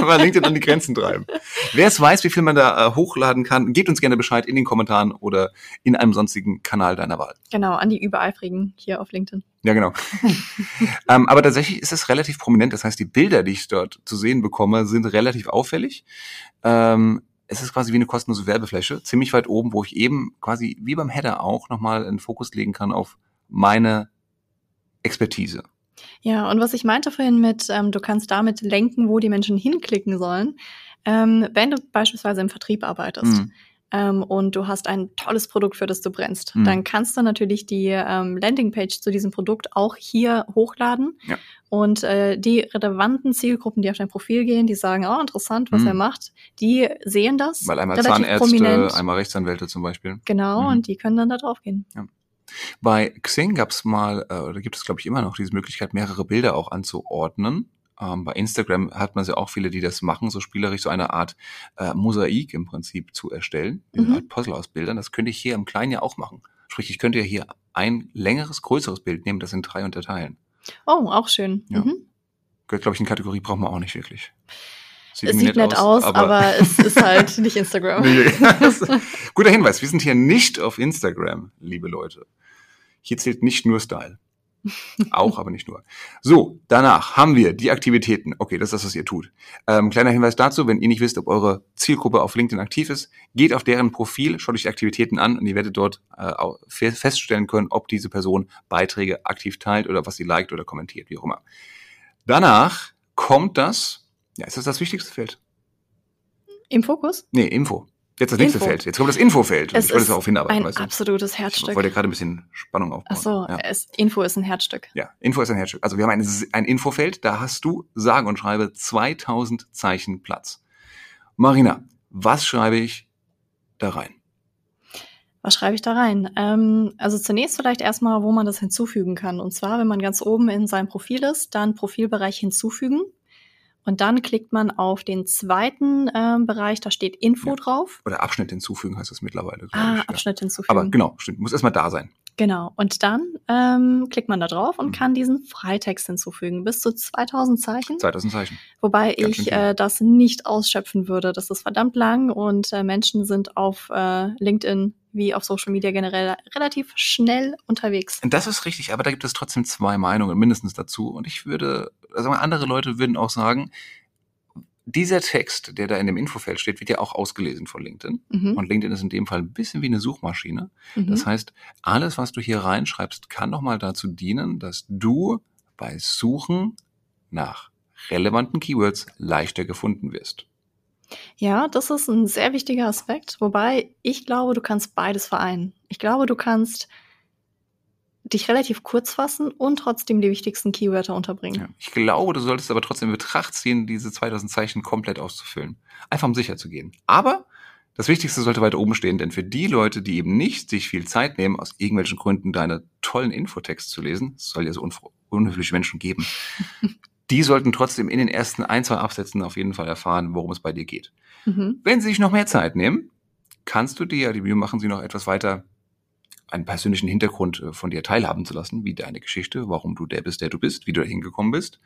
Speaker 1: mal LinkedIn an die Grenzen treiben. Wer es weiß, wie viel man da äh, hochladen kann, gebt uns gerne Bescheid in den Kommentaren oder in einem sonstigen Kanal deiner Wahl.
Speaker 2: Genau, an die Übereifrigen hier auf LinkedIn.
Speaker 1: Ja, genau. ähm, aber tatsächlich ist es relativ prominent. Das heißt, die Bilder, die ich dort zu sehen bekomme, sind relativ auffällig. Ähm, es ist quasi wie eine kostenlose Werbefläche, ziemlich weit oben, wo ich eben quasi wie beim Header auch nochmal einen Fokus legen kann auf meine Expertise.
Speaker 2: Ja, und was ich meinte vorhin mit, ähm, du kannst damit lenken, wo die Menschen hinklicken sollen. Ähm, wenn du beispielsweise im Vertrieb arbeitest, mhm. Ähm, und du hast ein tolles Produkt, für das du brennst,
Speaker 1: Mhm.
Speaker 2: dann kannst du natürlich die ähm, Landingpage zu diesem Produkt auch hier hochladen.
Speaker 1: Ja.
Speaker 2: Und äh, die relevanten Zielgruppen, die auf dein Profil gehen, die sagen, oh, interessant, was
Speaker 1: Mhm.
Speaker 2: er macht, die sehen das
Speaker 1: Weil einmal Zahnärzte,
Speaker 2: prominent.
Speaker 1: einmal Rechtsanwälte zum Beispiel.
Speaker 2: Genau,
Speaker 1: Mhm.
Speaker 2: und die können dann da drauf gehen.
Speaker 1: Bei Xing gab es mal, äh, oder gibt es glaube ich immer noch diese Möglichkeit, mehrere Bilder auch anzuordnen. Ähm, bei Instagram hat man ja auch viele, die das machen, so spielerisch so eine Art äh, Mosaik im Prinzip zu erstellen, eine
Speaker 2: Mhm.
Speaker 1: Art Puzzle aus Bildern. Das könnte ich hier im Kleinen ja auch machen. Sprich, ich könnte ja hier ein längeres, größeres Bild nehmen, das in drei unterteilen.
Speaker 2: Oh, auch schön.
Speaker 1: Ja.
Speaker 2: Mhm.
Speaker 1: Gehört, glaube ich, in Kategorie braucht man auch nicht wirklich.
Speaker 2: Es
Speaker 1: irgendwie
Speaker 2: sieht nett aus, aber, es ist halt nicht Instagram.
Speaker 1: Nee. Guter Hinweis, wir sind hier nicht auf Instagram, liebe Leute. Hier zählt nicht nur Style. Auch, aber nicht nur. So, danach haben wir die Aktivitäten. Okay, das ist das, was ihr tut. Ähm, kleiner Hinweis dazu, wenn ihr nicht wisst, ob eure Zielgruppe auf LinkedIn aktiv ist, geht auf deren Profil, schaut euch die Aktivitäten an und ihr werdet dort äh, feststellen können, ob diese Person Beiträge aktiv teilt oder was sie liked oder kommentiert, wie auch immer. Danach kommt das, ja, ist das das wichtigste Feld?
Speaker 2: Im Fokus?
Speaker 1: Nee, Info. Jetzt das nächste
Speaker 2: Info.
Speaker 1: Feld. Jetzt kommt das Infofeld. Und
Speaker 2: Es
Speaker 1: ich wollte
Speaker 2: ist
Speaker 1: darauf hinarbeiten,
Speaker 2: ein
Speaker 1: weißt du?
Speaker 2: absolutes
Speaker 1: Ich
Speaker 2: Herzstück.
Speaker 1: wollte gerade ein bisschen Spannung aufbauen.
Speaker 2: Ach so,
Speaker 1: ja.
Speaker 2: es, Info ist ein Herzstück.
Speaker 1: ja, Info ist ein Herzstück. Also wir haben ein, ein Infofeld, da hast du, sage und schreibe, 2000 Zeichen Platz. Marina, was schreibe ich da rein?
Speaker 2: Was schreibe ich da rein? Ähm, also zunächst vielleicht erstmal, wo man das hinzufügen kann. Und zwar, wenn man ganz oben in seinem Profil ist, dann Profilbereich hinzufügen. Und dann klickt man auf den zweiten ähm, Bereich, da steht Info
Speaker 1: Ja.
Speaker 2: drauf.
Speaker 1: Oder Abschnitt hinzufügen heißt das mittlerweile.
Speaker 2: Ah,
Speaker 1: ich, ja.
Speaker 2: Abschnitt hinzufügen.
Speaker 1: Aber genau, stimmt. Muss erstmal da sein.
Speaker 2: Genau. Und dann ähm, klickt man da drauf und
Speaker 1: Mhm.
Speaker 2: kann diesen Freitext hinzufügen. Bis zu 2000 Zeichen.
Speaker 1: 2000 Zeichen.
Speaker 2: Wobei
Speaker 1: Ganz
Speaker 2: ich äh, das nicht ausschöpfen würde. Das ist verdammt lang und äh, Menschen sind auf äh, LinkedIn wie auf Social Media generell relativ schnell unterwegs.
Speaker 1: Das ist richtig, aber da gibt es trotzdem zwei Meinungen mindestens dazu. Und ich würde, also andere Leute würden auch sagen, dieser Text, der da in dem Infofeld steht, wird ja auch ausgelesen von LinkedIn.
Speaker 2: Mhm.
Speaker 1: Und LinkedIn ist in dem Fall ein bisschen wie eine Suchmaschine.
Speaker 2: Mhm.
Speaker 1: Das heißt, alles, was du hier reinschreibst, kann nochmal dazu dienen, dass du bei Suchen nach relevanten Keywords leichter gefunden wirst.
Speaker 2: Ja, das ist ein sehr wichtiger Aspekt, wobei ich glaube, du kannst beides vereinen. Ich glaube, du kannst dich relativ kurz fassen und trotzdem die wichtigsten Keywörter unterbringen.
Speaker 1: Ja. Ich glaube, du solltest aber trotzdem in Betracht ziehen, diese 2000 Zeichen komplett auszufüllen. Einfach um sicher zu gehen. Aber das Wichtigste sollte weiter oben stehen, denn für die Leute, die eben nicht sich viel Zeit nehmen, aus irgendwelchen Gründen deine tollen Infotext zu lesen, es soll ja so unhöfliche Menschen geben, die sollten trotzdem in den ersten ein, zwei Absätzen auf jeden Fall erfahren, worum es bei dir geht.
Speaker 2: Mhm.
Speaker 1: Wenn sie sich noch mehr Zeit nehmen, kannst du dir, ja, die Video machen sie noch etwas weiter, einen persönlichen Hintergrund äh, von dir teilhaben zu lassen, wie deine Geschichte, warum du der bist, der du bist, wie du da hingekommen bist.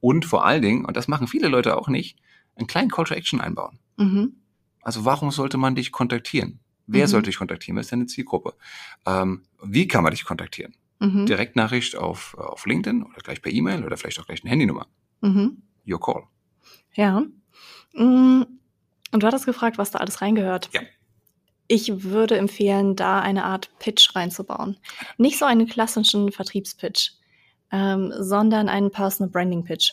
Speaker 1: Und vor allen Dingen, und das machen viele Leute auch nicht, einen kleinen Call to Action einbauen.
Speaker 2: Mhm.
Speaker 1: Also warum sollte man dich kontaktieren? Wer
Speaker 2: Mhm.
Speaker 1: sollte dich kontaktieren? Wer ist deine Zielgruppe? Ähm, wie kann man dich kontaktieren?
Speaker 2: Mhm.
Speaker 1: Direktnachricht auf, auf LinkedIn oder gleich per E-Mail oder vielleicht auch gleich eine Handynummer.
Speaker 2: Mhm.
Speaker 1: Your call.
Speaker 2: Ja. Mm, Und du hattest gefragt, was da alles reingehört.
Speaker 1: Ja.
Speaker 2: Ich würde empfehlen, da eine Art Pitch reinzubauen. Nicht so einen klassischen Vertriebspitch, ähm, sondern einen Personal Branding Pitch.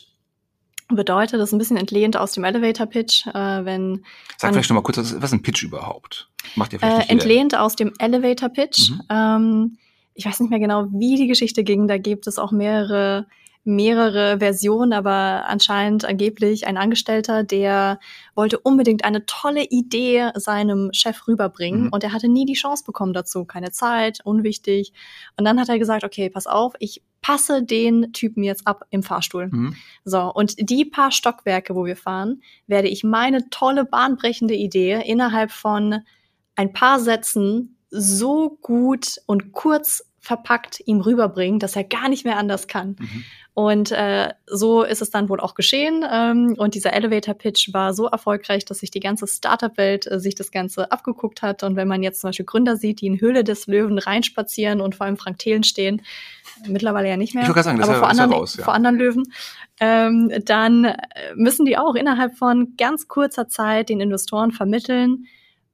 Speaker 2: Bedeutet, das ist ein bisschen entlehnt aus dem Elevator Pitch, äh, wenn
Speaker 1: Sag vielleicht noch mal kurz, was ist ein Pitch überhaupt? Macht ihr vielleicht
Speaker 2: äh, entlehnt aus dem Elevator Pitch.
Speaker 1: Mhm.
Speaker 2: Ähm, ich weiß nicht mehr genau, wie die Geschichte ging. Da gibt es auch mehrere, mehrere Versionen, aber anscheinend angeblich ein Angestellter, der wollte unbedingt eine tolle Idee seinem Chef rüberbringen
Speaker 1: Mhm.
Speaker 2: und er hatte nie die Chance bekommen dazu. Keine Zeit, unwichtig. Und dann hat er gesagt, okay, pass auf, ich passe den Typen jetzt ab im Fahrstuhl.
Speaker 1: Mhm.
Speaker 2: So, und die paar Stockwerke, wo wir fahren, werde ich meine tolle, bahnbrechende Idee innerhalb von ein paar Sätzen so gut und kurz verpackt ihm rüberbringen, dass er gar nicht mehr anders kann.
Speaker 1: Mhm.
Speaker 2: Und äh, so ist es dann wohl auch geschehen. Ähm, und dieser Elevator-Pitch war so erfolgreich, dass sich die ganze Startup-Welt äh, sich das Ganze abgeguckt hat. Und wenn man jetzt zum Beispiel Gründer sieht, die in Höhle des Löwen reinspazieren und vor allem Frank Thelen stehen, mittlerweile ja nicht mehr,
Speaker 1: Ich sagen, das
Speaker 2: aber
Speaker 1: ist
Speaker 2: vor,
Speaker 1: ja- ja
Speaker 2: anderen,
Speaker 1: raus, ja.
Speaker 2: vor anderen Löwen, ähm, dann äh, müssen die auch innerhalb von ganz kurzer Zeit den Investoren vermitteln,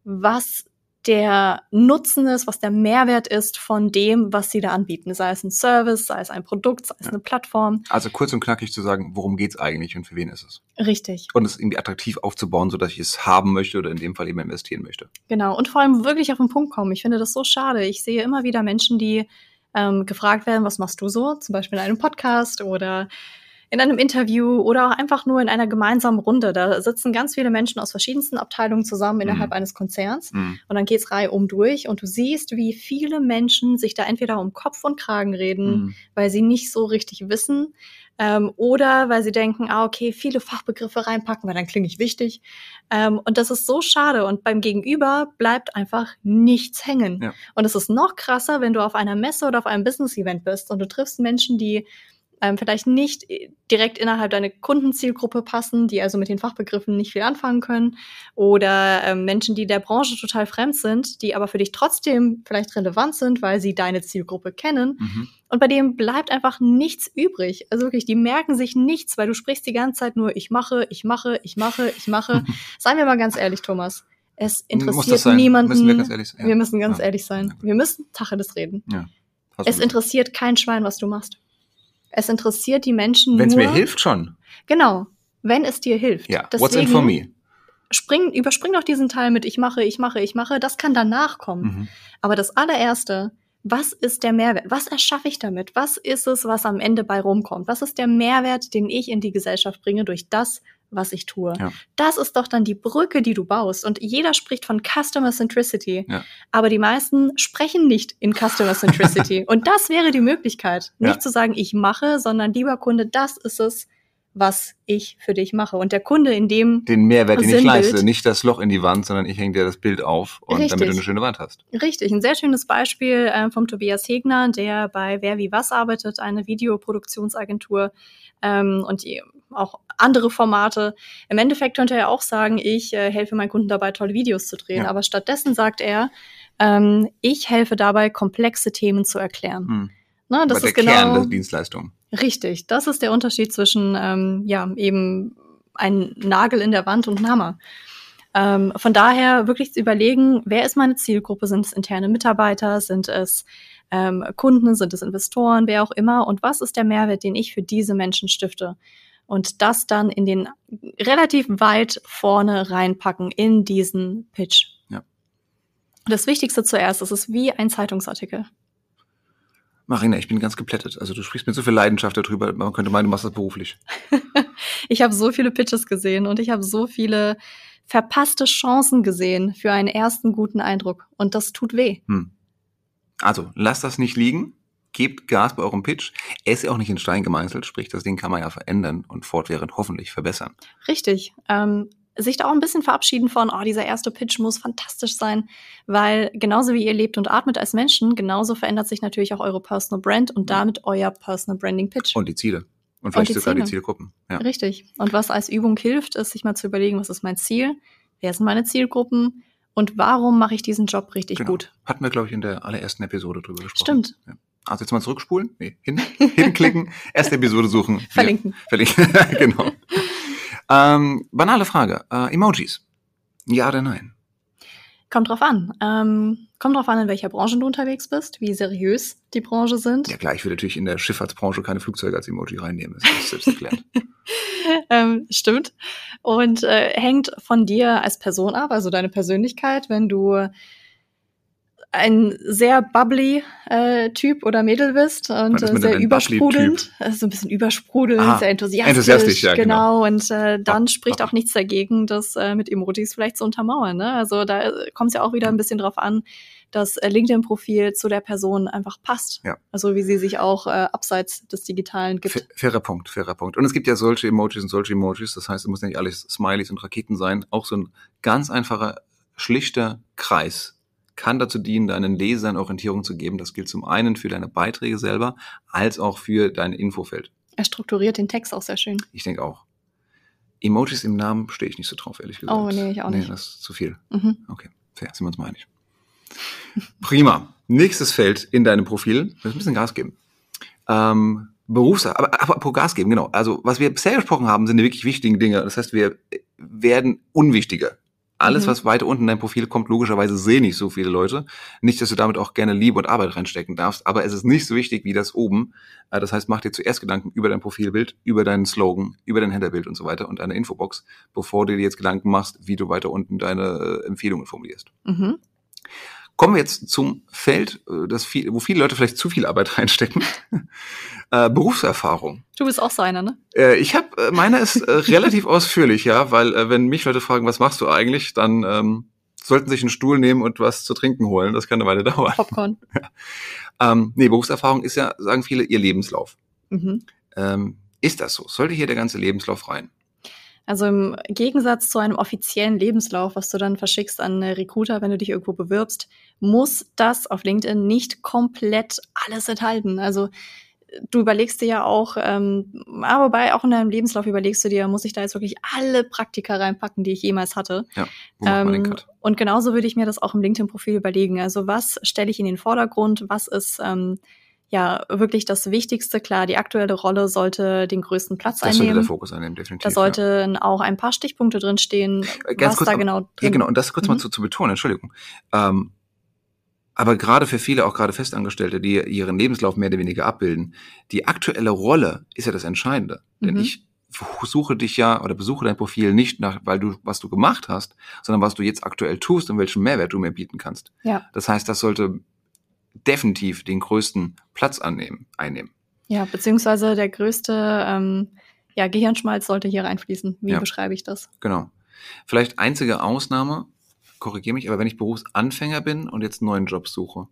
Speaker 2: was der Nutzen ist, was der Mehrwert ist von dem, was sie da anbieten. Sei es ein Service, sei es ein Produkt, sei es
Speaker 1: Ja.
Speaker 2: eine Plattform.
Speaker 1: Also kurz und knackig zu sagen, worum geht's eigentlich und für wen ist es?
Speaker 2: Richtig,
Speaker 1: Und es irgendwie attraktiv aufzubauen, sodass ich es haben möchte oder in dem Fall eben investieren möchte.
Speaker 2: genau. Und vor allem wirklich auf den Punkt kommen. Ich finde das so schade. Ich sehe immer wieder Menschen, die ähm, gefragt werden, was machst du so? Zum Beispiel in einem Podcast oder in einem Interview oder auch einfach nur in einer gemeinsamen Runde. Da sitzen ganz viele Menschen aus verschiedensten Abteilungen zusammen innerhalb
Speaker 1: Mhm.
Speaker 2: eines Konzerns.
Speaker 1: Mhm.
Speaker 2: Und dann geht's reihum durch und du siehst, wie viele Menschen sich da entweder um Kopf und Kragen reden,
Speaker 1: Mhm.
Speaker 2: weil sie nicht so richtig wissen ähm, oder weil sie denken, ah, okay, viele Fachbegriffe reinpacken, weil dann klinge ich wichtig. Ähm, und das ist so schade und beim Gegenüber bleibt einfach nichts hängen.
Speaker 1: Ja.
Speaker 2: Und es ist noch krasser, wenn du auf einer Messe oder auf einem Business-Event bist und du triffst Menschen, die ähm, vielleicht nicht äh, direkt innerhalb deiner Kundenzielgruppe passen, die also mit den Fachbegriffen nicht viel anfangen können oder ähm, Menschen, die der Branche total fremd sind, die aber für dich trotzdem vielleicht relevant sind, weil sie deine Zielgruppe kennen.
Speaker 1: Mhm.
Speaker 2: Und bei dem bleibt einfach nichts übrig. Also wirklich, die merken sich nichts, weil du sprichst die ganze Zeit nur, ich mache, ich mache, ich mache, ich mache. Seien wir mal ganz ehrlich, Thomas. Es interessiert niemanden.
Speaker 1: Müssen wir ganz ehrlich sein? Ja.
Speaker 2: Wir müssen ganz
Speaker 1: Ja.
Speaker 2: ehrlich sein. Wir müssen Tacheles reden.
Speaker 1: Hast
Speaker 2: Es interessiert kein Schwein, was du machst. Es interessiert die Menschen
Speaker 1: Wenn es mir hilft, schon.
Speaker 2: Genau. Wenn es dir hilft.
Speaker 1: Ja. What's in for me?
Speaker 2: Spring, überspring doch diesen Teil mit ich mache, ich mache, ich mache. Das kann danach kommen.
Speaker 1: Mhm.
Speaker 2: Aber das allererste, was ist der Mehrwert? Was erschaffe ich damit? Was ist es, was am Ende bei rumkommt? Was ist der Mehrwert, den ich in die Gesellschaft bringe durch das, was ich tue?
Speaker 1: Ja.
Speaker 2: Das ist doch dann die Brücke, die du baust. Und jeder spricht von Customer Centricity.
Speaker 1: Ja.
Speaker 2: Aber die meisten sprechen nicht in Customer Centricity. Und das wäre die Möglichkeit. Nicht
Speaker 1: Ja.
Speaker 2: zu sagen, ich mache, sondern lieber Kunde, das ist es, was ich für dich mache. Und der Kunde in dem
Speaker 1: Den Mehrwert, den ich leiste, nicht das Loch in die Wand, sondern ich hänge dir das Bild auf und
Speaker 2: Richtig.
Speaker 1: damit du eine schöne Wand hast.
Speaker 2: Richtig, ein sehr schönes Beispiel äh, vom Tobias Hegner, der bei Wer wie was arbeitet, eine Videoproduktionsagentur ähm, und die, auch andere Formate. Im Endeffekt könnte er auch sagen, ich äh, helfe meinen Kunden dabei, tolle Videos zu drehen.
Speaker 1: Ja.
Speaker 2: Aber stattdessen sagt er, ähm, ich helfe dabei, komplexe Themen zu erklären.
Speaker 1: Hm.
Speaker 2: Ne, das
Speaker 1: Aber der
Speaker 2: ist genau
Speaker 1: Kern der Dienstleistung.
Speaker 2: richtig. Das ist der Unterschied zwischen ähm, ja eben ein Nagel in der Wand und ein Hammer. Ähm, von daher wirklich zu überlegen, wer ist meine Zielgruppe? Sind es interne Mitarbeiter? Sind es ähm, Kunden? Sind es Investoren? Wer auch immer? Und was ist der Mehrwert, den ich für diese Menschen stifte? Und das dann in den relativ weit vorne reinpacken in diesen Pitch.
Speaker 1: Ja.
Speaker 2: Das Wichtigste zuerst, es ist wie ein Zeitungsartikel.
Speaker 1: Marina, ich bin ganz geplättet. Also du sprichst mit so viel Leidenschaft darüber, man könnte meinen, du machst das beruflich.
Speaker 2: Ich habe so viele Pitches gesehen und ich habe so viele verpasste Chancen gesehen für einen ersten guten Eindruck. Und das tut weh.
Speaker 1: Hm. Also, lasst das nicht liegen. Gebt Gas bei eurem Pitch. Er ist ja auch nicht in Stein gemeißelt, sprich, das Ding kann man ja verändern und fortwährend hoffentlich verbessern.
Speaker 2: Richtig. Ähm, sich da auch ein bisschen verabschieden von, oh, dieser erste Pitch muss fantastisch sein, weil genauso wie ihr lebt und atmet als Menschen, genauso verändert sich natürlich auch eure Personal Brand und damit euer Personal Branding Pitch.
Speaker 1: Und die Ziele. Und vielleicht
Speaker 2: die
Speaker 1: sogar die
Speaker 2: Ziele.
Speaker 1: Zielgruppen. Ja.
Speaker 2: Richtig. Und was als Übung hilft, ist sich mal zu überlegen, was ist mein Ziel, wer sind meine Zielgruppen und warum mache ich diesen Job richtig
Speaker 1: Genau.
Speaker 2: gut.
Speaker 1: Hatten wir, glaube ich, in der allerersten Episode drüber gesprochen.
Speaker 2: Stimmt.
Speaker 1: Ja. Also jetzt mal zurückspulen. Nee, hin, hinklicken, erste Episode suchen.
Speaker 2: Verlinken.
Speaker 1: verlinken. genau. Ähm, banale Frage. Äh, Emojis. Ja oder nein?
Speaker 2: Kommt drauf an. Ähm, kommt drauf an, in welcher Branche du unterwegs bist, wie seriös die Branche sind.
Speaker 1: Ja klar, ich würde natürlich in der Schifffahrtsbranche keine Flugzeuge als Emoji reinnehmen. Das ist selbst erklärt.
Speaker 2: ähm, stimmt. Und äh, hängt von dir als Person ab, also deine Persönlichkeit, wenn du ein sehr bubbly äh, Typ oder Mädel bist und äh, sehr übersprudelnd, also so ein bisschen übersprudelnd,
Speaker 1: Ah,
Speaker 2: sehr enthusiastisch,
Speaker 1: enthusiastisch, ja,
Speaker 2: genau. Und äh, dann
Speaker 1: Ab-
Speaker 2: spricht
Speaker 1: ab-
Speaker 2: auch nichts dagegen, das äh, mit Emojis vielleicht zu untermauern. Ne? Also da kommt es ja auch wieder ein bisschen drauf an, dass äh, LinkedIn-Profil zu der Person einfach passt.
Speaker 1: Ja.
Speaker 2: Also wie sie sich auch äh, abseits des Digitalen gibt.
Speaker 1: Fa- Fairer Punkt, fairer Punkt. Und es gibt ja solche Emojis und solche Emojis. Das heißt, es muss nicht alles Smileys und Raketen sein. Auch so ein ganz einfacher, schlichter Kreis kann dazu dienen, deinen Lesern Orientierung zu geben. Das gilt zum einen für deine Beiträge selber, als auch für dein Infofeld.
Speaker 2: Er strukturiert den Text auch sehr schön.
Speaker 1: Ich denke auch. Emojis im Namen stehe ich nicht so drauf, ehrlich gesagt.
Speaker 2: Oh, nee, ich auch nicht.
Speaker 1: Nee, das ist zu viel.
Speaker 2: Mhm.
Speaker 1: Okay, fair, sind wir uns mal einig. Prima. Nächstes Feld in deinem Profil. Wir müssen ein bisschen Gas geben. Ähm, Berufs... Aber, aber pro Gas geben, genau. Also, was wir bisher gesprochen haben, sind die wirklich wichtigen Dinge. Das heißt, wir werden unwichtiger. Alles,
Speaker 2: Mhm.
Speaker 1: was weiter unten in dein Profil kommt, logischerweise sehen nicht so viele Leute. Nicht, dass du damit auch gerne Liebe und Arbeit reinstecken darfst, aber es ist nicht so wichtig wie das oben. Äh, Das heißt, mach dir zuerst Gedanken über dein Profilbild, über deinen Slogan, über dein Headerbild und so weiter und deine Infobox, bevor du dir jetzt Gedanken machst, wie du weiter unten deine äh, Empfehlungen formulierst.
Speaker 2: Mhm.
Speaker 1: Kommen wir jetzt zum Feld, äh, das viel, wo viele Leute vielleicht zu viel Arbeit reinstecken. äh, Berufserfahrung.
Speaker 2: Du bist auch so einer, ne?
Speaker 1: Äh, ich habe, äh, meiner ist äh, relativ ausführlich, ja, weil äh, wenn mich Leute fragen, was machst du eigentlich, dann ähm, sollten sich einen Stuhl nehmen und was zu trinken holen. Das kann eine Weile dauern.
Speaker 2: Popcorn.
Speaker 1: Ähm, nee, Berufserfahrung ist ja, sagen viele, ihr Lebenslauf.
Speaker 2: Mhm.
Speaker 1: Ähm, ist das so? Sollte hier der ganze Lebenslauf rein?
Speaker 2: Also im Gegensatz zu einem offiziellen Lebenslauf, was du dann verschickst an Recruiter, wenn du dich irgendwo bewirbst, muss das auf LinkedIn nicht komplett alles enthalten. Also äh, du überlegst dir ja auch, ähm, aber bei auch in deinem Lebenslauf überlegst du dir, muss ich da jetzt wirklich alle Praktika reinpacken, die ich jemals hatte?
Speaker 1: Wo man den
Speaker 2: Ähm,
Speaker 1: Cut?
Speaker 2: und genauso würde ich mir das auch im LinkedIn-Profil überlegen. Also was stelle ich in den Vordergrund? Was ist ähm, ja wirklich das Wichtigste? Klar, die aktuelle Rolle sollte den größten Platz
Speaker 1: Das sollte der
Speaker 2: einnehmen.
Speaker 1: Fokus einnehmen, definitiv.
Speaker 2: Da sollten auch ein paar Stichpunkte drinstehen,
Speaker 1: Äh,
Speaker 2: was
Speaker 1: kurz,
Speaker 2: da genau
Speaker 1: Ja,
Speaker 2: drin
Speaker 1: genau, und das kurz mal
Speaker 2: Mhm.
Speaker 1: zu, zu betonen, Entschuldigung. Ähm, aber gerade für viele, auch gerade Festangestellte, die ihren Lebenslauf mehr oder weniger abbilden, die aktuelle Rolle ist ja das Entscheidende. Denn
Speaker 2: Mhm.
Speaker 1: ich suche dich ja oder besuche dein Profil nicht nach, weil du, was du gemacht hast, sondern was du jetzt aktuell tust und welchen Mehrwert du mir bieten kannst.
Speaker 2: Ja.
Speaker 1: Das heißt, das sollte definitiv den größten Platz annehmen, einnehmen.
Speaker 2: Ja, beziehungsweise der größte ähm, ja, Gehirnschmalz sollte hier reinfließen. Wie
Speaker 1: Ja.
Speaker 2: beschreibe ich das?
Speaker 1: Genau. Vielleicht einzige Ausnahme, korrigiere mich, aber wenn ich Berufsanfänger bin und jetzt einen neuen Job suche,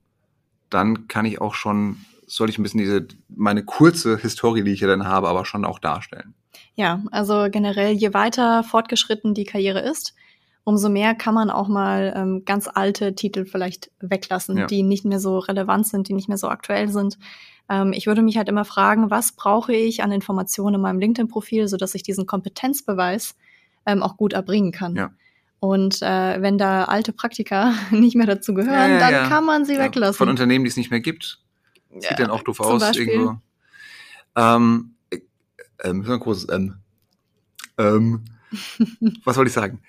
Speaker 1: dann kann ich auch schon, soll ich ein bisschen diese, meine kurze Historie, die ich ja dann habe, aber schon auch darstellen.
Speaker 2: Ja, also generell, je weiter fortgeschritten die Karriere ist, umso mehr kann man auch mal ähm, ganz alte Titel vielleicht weglassen,
Speaker 1: Ja.
Speaker 2: die nicht mehr so relevant sind, die nicht mehr so aktuell sind. Ähm, ich würde mich halt immer fragen, was brauche ich an Informationen in meinem LinkedIn-Profil, sodass ich diesen Kompetenzbeweis ähm, auch gut erbringen kann.
Speaker 1: Ja.
Speaker 2: Und äh, wenn da alte Praktika nicht mehr dazu gehören,
Speaker 1: Ja,
Speaker 2: dann kann man sie weglassen.
Speaker 1: Von Unternehmen, die es nicht mehr gibt. Sieht
Speaker 2: Ja,
Speaker 1: dann auch doof aus
Speaker 2: Beispiel.
Speaker 1: irgendwo. Ähm, äh, ähm, so ein großes M. Ähm, was wollte ich sagen?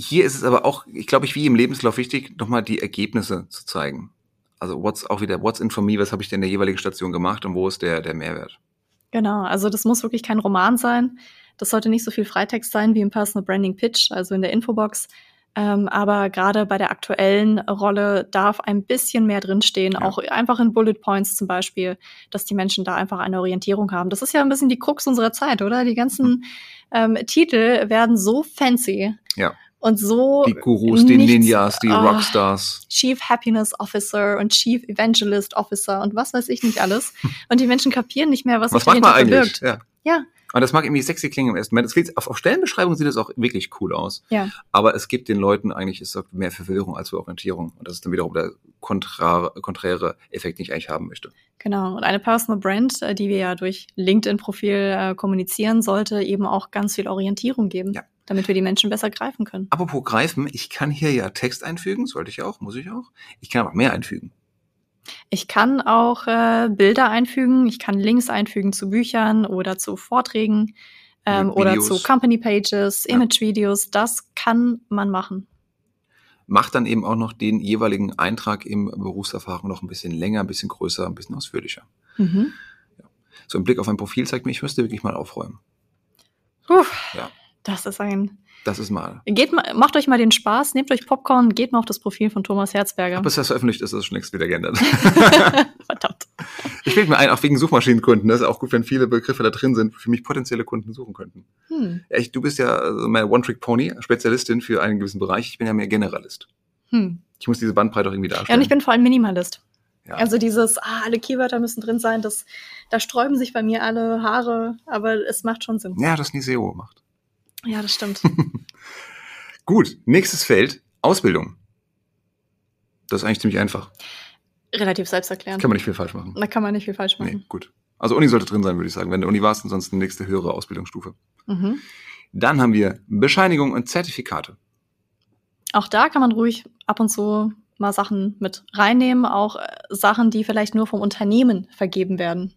Speaker 1: Hier ist es aber auch, ich glaube, ich wie im Lebenslauf wichtig, nochmal die Ergebnisse zu zeigen. Also what's auch wieder, what's in for me, was habe ich denn in der jeweiligen Station gemacht und wo ist der, der Mehrwert?
Speaker 2: Genau, also das muss wirklich kein Roman sein. Das sollte nicht so viel Freitext sein wie im Personal Branding Pitch, also in der Infobox. Ähm, aber gerade bei der aktuellen Rolle darf ein bisschen mehr drinstehen,
Speaker 1: Ja.
Speaker 2: auch einfach in Bullet Points zum Beispiel, dass die Menschen da einfach eine Orientierung haben. Das ist ja ein bisschen die Krux unserer Zeit, oder? Die ganzen ähm, Titel werden so fancy
Speaker 1: Ja.
Speaker 2: Und so
Speaker 1: Die Gurus, die Ninjas, die
Speaker 2: Ah,
Speaker 1: Rockstars.
Speaker 2: Chief Happiness Officer und Chief Evangelist Officer und was weiß ich nicht alles. Und die Menschen kapieren nicht mehr, was,
Speaker 1: Was
Speaker 2: sich dahinter
Speaker 1: eigentlich?
Speaker 2: verbirgt.
Speaker 1: Ja.
Speaker 2: Ja.
Speaker 1: Und das mag irgendwie sexy klingen im ersten Moment. Es sieht- Auf, auf Stellenbeschreibung sieht das auch wirklich cool aus.
Speaker 2: Ja.
Speaker 1: Aber es gibt den Leuten eigentlich ist das mehr Verwirrung als für Orientierung. Und das ist dann wiederum der kontrare, konträre Effekt, den ich eigentlich haben möchte.
Speaker 2: Genau. Und eine Personal Brand, äh, die wir ja durch LinkedIn-Profil äh, kommunizieren, sollte eben auch ganz viel Orientierung geben,
Speaker 1: Ja.
Speaker 2: Damit wir die Menschen besser greifen können.
Speaker 1: Apropos greifen, ich kann hier ja Text einfügen, sollte ich auch, muss ich auch. Ich kann aber mehr einfügen.
Speaker 2: Ich kann auch äh, Bilder einfügen, ich kann Links einfügen zu Büchern oder zu Vorträgen ähm, oder zu Company Pages,
Speaker 1: Ja.
Speaker 2: Image-Videos. Das kann man machen.
Speaker 1: Macht dann eben auch noch den jeweiligen Eintrag im Berufserfahrung noch ein bisschen länger, ein bisschen größer, ein bisschen ausführlicher.
Speaker 2: Mhm.
Speaker 1: So ein Blick auf ein Profil zeigt mir, ich müsste wirklich mal aufräumen.
Speaker 2: Puh,
Speaker 1: Ja.
Speaker 2: Das ist ein.
Speaker 1: Das ist mal.
Speaker 2: Geht mal, macht euch mal den Spaß, nehmt euch Popcorn, geht mal auf das Profil von Thomas Herzberger.
Speaker 1: Aber bis das veröffentlicht ist, ist es schon längst wieder geändert.
Speaker 2: Verdammt.
Speaker 1: Ich fällt mir ein, auch wegen Suchmaschinenkunden. Das ist auch gut, wenn viele Begriffe da drin sind, für mich potenzielle Kunden suchen könnten.
Speaker 2: Hm.
Speaker 1: Ja, ich, du bist ja also meine One-Trick-Pony, Spezialistin für einen gewissen Bereich. Ich bin ja mehr Generalist.
Speaker 2: Hm.
Speaker 1: Ich muss diese Bandbreite auch irgendwie
Speaker 2: Ja,
Speaker 1: darstellen.
Speaker 2: und ich bin vor allem Minimalist.
Speaker 1: Ja.
Speaker 2: Also dieses, ah, alle Keywörter müssen drin sein, das, da sträuben sich bei mir alle Haare, aber es macht schon Sinn.
Speaker 1: ja, das nie SEO macht.
Speaker 2: Ja, das stimmt.
Speaker 1: Gut, nächstes Feld, Ausbildung. Das ist eigentlich ziemlich einfach.
Speaker 2: Relativ selbsterklärend.
Speaker 1: Kann man nicht viel falsch machen.
Speaker 2: Da kann man nicht viel falsch
Speaker 1: Nee,
Speaker 2: machen.
Speaker 1: gut. Also Uni sollte drin sein, würde ich sagen. Wenn der Uni war es, ansonsten nächste höhere Ausbildungsstufe.
Speaker 2: Mhm.
Speaker 1: Dann haben wir Bescheinigung und Zertifikate.
Speaker 2: Auch da kann man ruhig ab und zu mal Sachen mit reinnehmen, auch äh, Sachen, die vielleicht nur vom Unternehmen vergeben werden.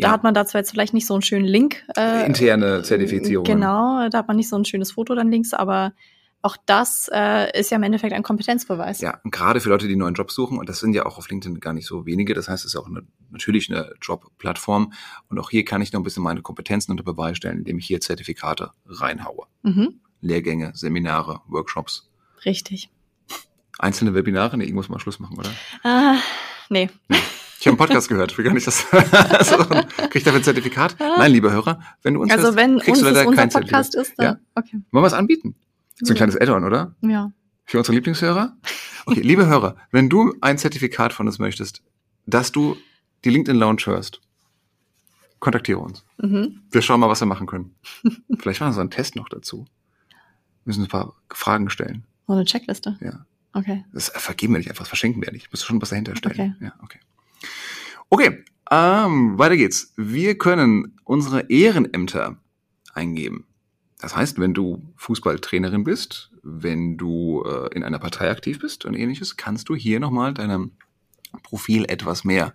Speaker 2: Da
Speaker 1: Ja.
Speaker 2: hat man da zwar jetzt vielleicht nicht so einen schönen Link. Äh,
Speaker 1: Interne Zertifizierungen.
Speaker 2: Genau, da hat man nicht so ein schönes Foto dann links, aber auch das äh, ist ja im Endeffekt ein Kompetenzbeweis.
Speaker 1: Ja, und gerade für Leute, die einen neuen Job suchen, und das sind ja auch auf LinkedIn gar nicht so wenige, das heißt, es ist auch eine, natürlich eine Jobplattform. Und auch hier kann ich noch ein bisschen meine Kompetenzen unter Beweis stellen, indem ich hier Zertifikate reinhaue.
Speaker 2: Mhm.
Speaker 1: Lehrgänge, Seminare, Workshops.
Speaker 2: Richtig.
Speaker 1: Einzelne Webinare? Nee, ich muss mal Schluss machen, oder?
Speaker 2: Ah, nee.
Speaker 1: nee. Ich habe einen Podcast gehört, will gar nicht das. also, krieg ich dafür ein Zertifikat? Nein, lieber Hörer, wenn du uns
Speaker 2: Also
Speaker 1: hörst,
Speaker 2: wenn
Speaker 1: kriegst
Speaker 2: uns
Speaker 1: du leider
Speaker 2: unser
Speaker 1: kein
Speaker 2: Podcast
Speaker 1: Zertifikat.
Speaker 2: ist, dann
Speaker 1: Ja.
Speaker 2: okay.
Speaker 1: Wollen wir es anbieten? So ein kleines Add-on, oder?
Speaker 2: Ja.
Speaker 1: Für unsere Lieblingshörer? Okay, liebe Hörer, wenn du ein Zertifikat von uns möchtest, dass du die LinkedIn Lounge hörst, kontaktiere uns.
Speaker 2: Mhm.
Speaker 1: Wir schauen mal, was wir machen können. Vielleicht machen wir so einen Test noch dazu. Wir müssen ein paar Fragen stellen.
Speaker 2: So eine Checkliste.
Speaker 1: Ja.
Speaker 2: Okay.
Speaker 1: Das vergeben wir nicht einfach, das verschenken wir nicht. Musst du schon was dahinter stellen.
Speaker 2: Okay.
Speaker 1: Ja, okay. Okay, ähm, weiter geht's. Wir können unsere Ehrenämter eingeben. Das heißt, wenn du Fußballtrainerin bist, wenn du äh, in einer Partei aktiv bist und ähnliches, kannst du hier nochmal deinem Profil etwas mehr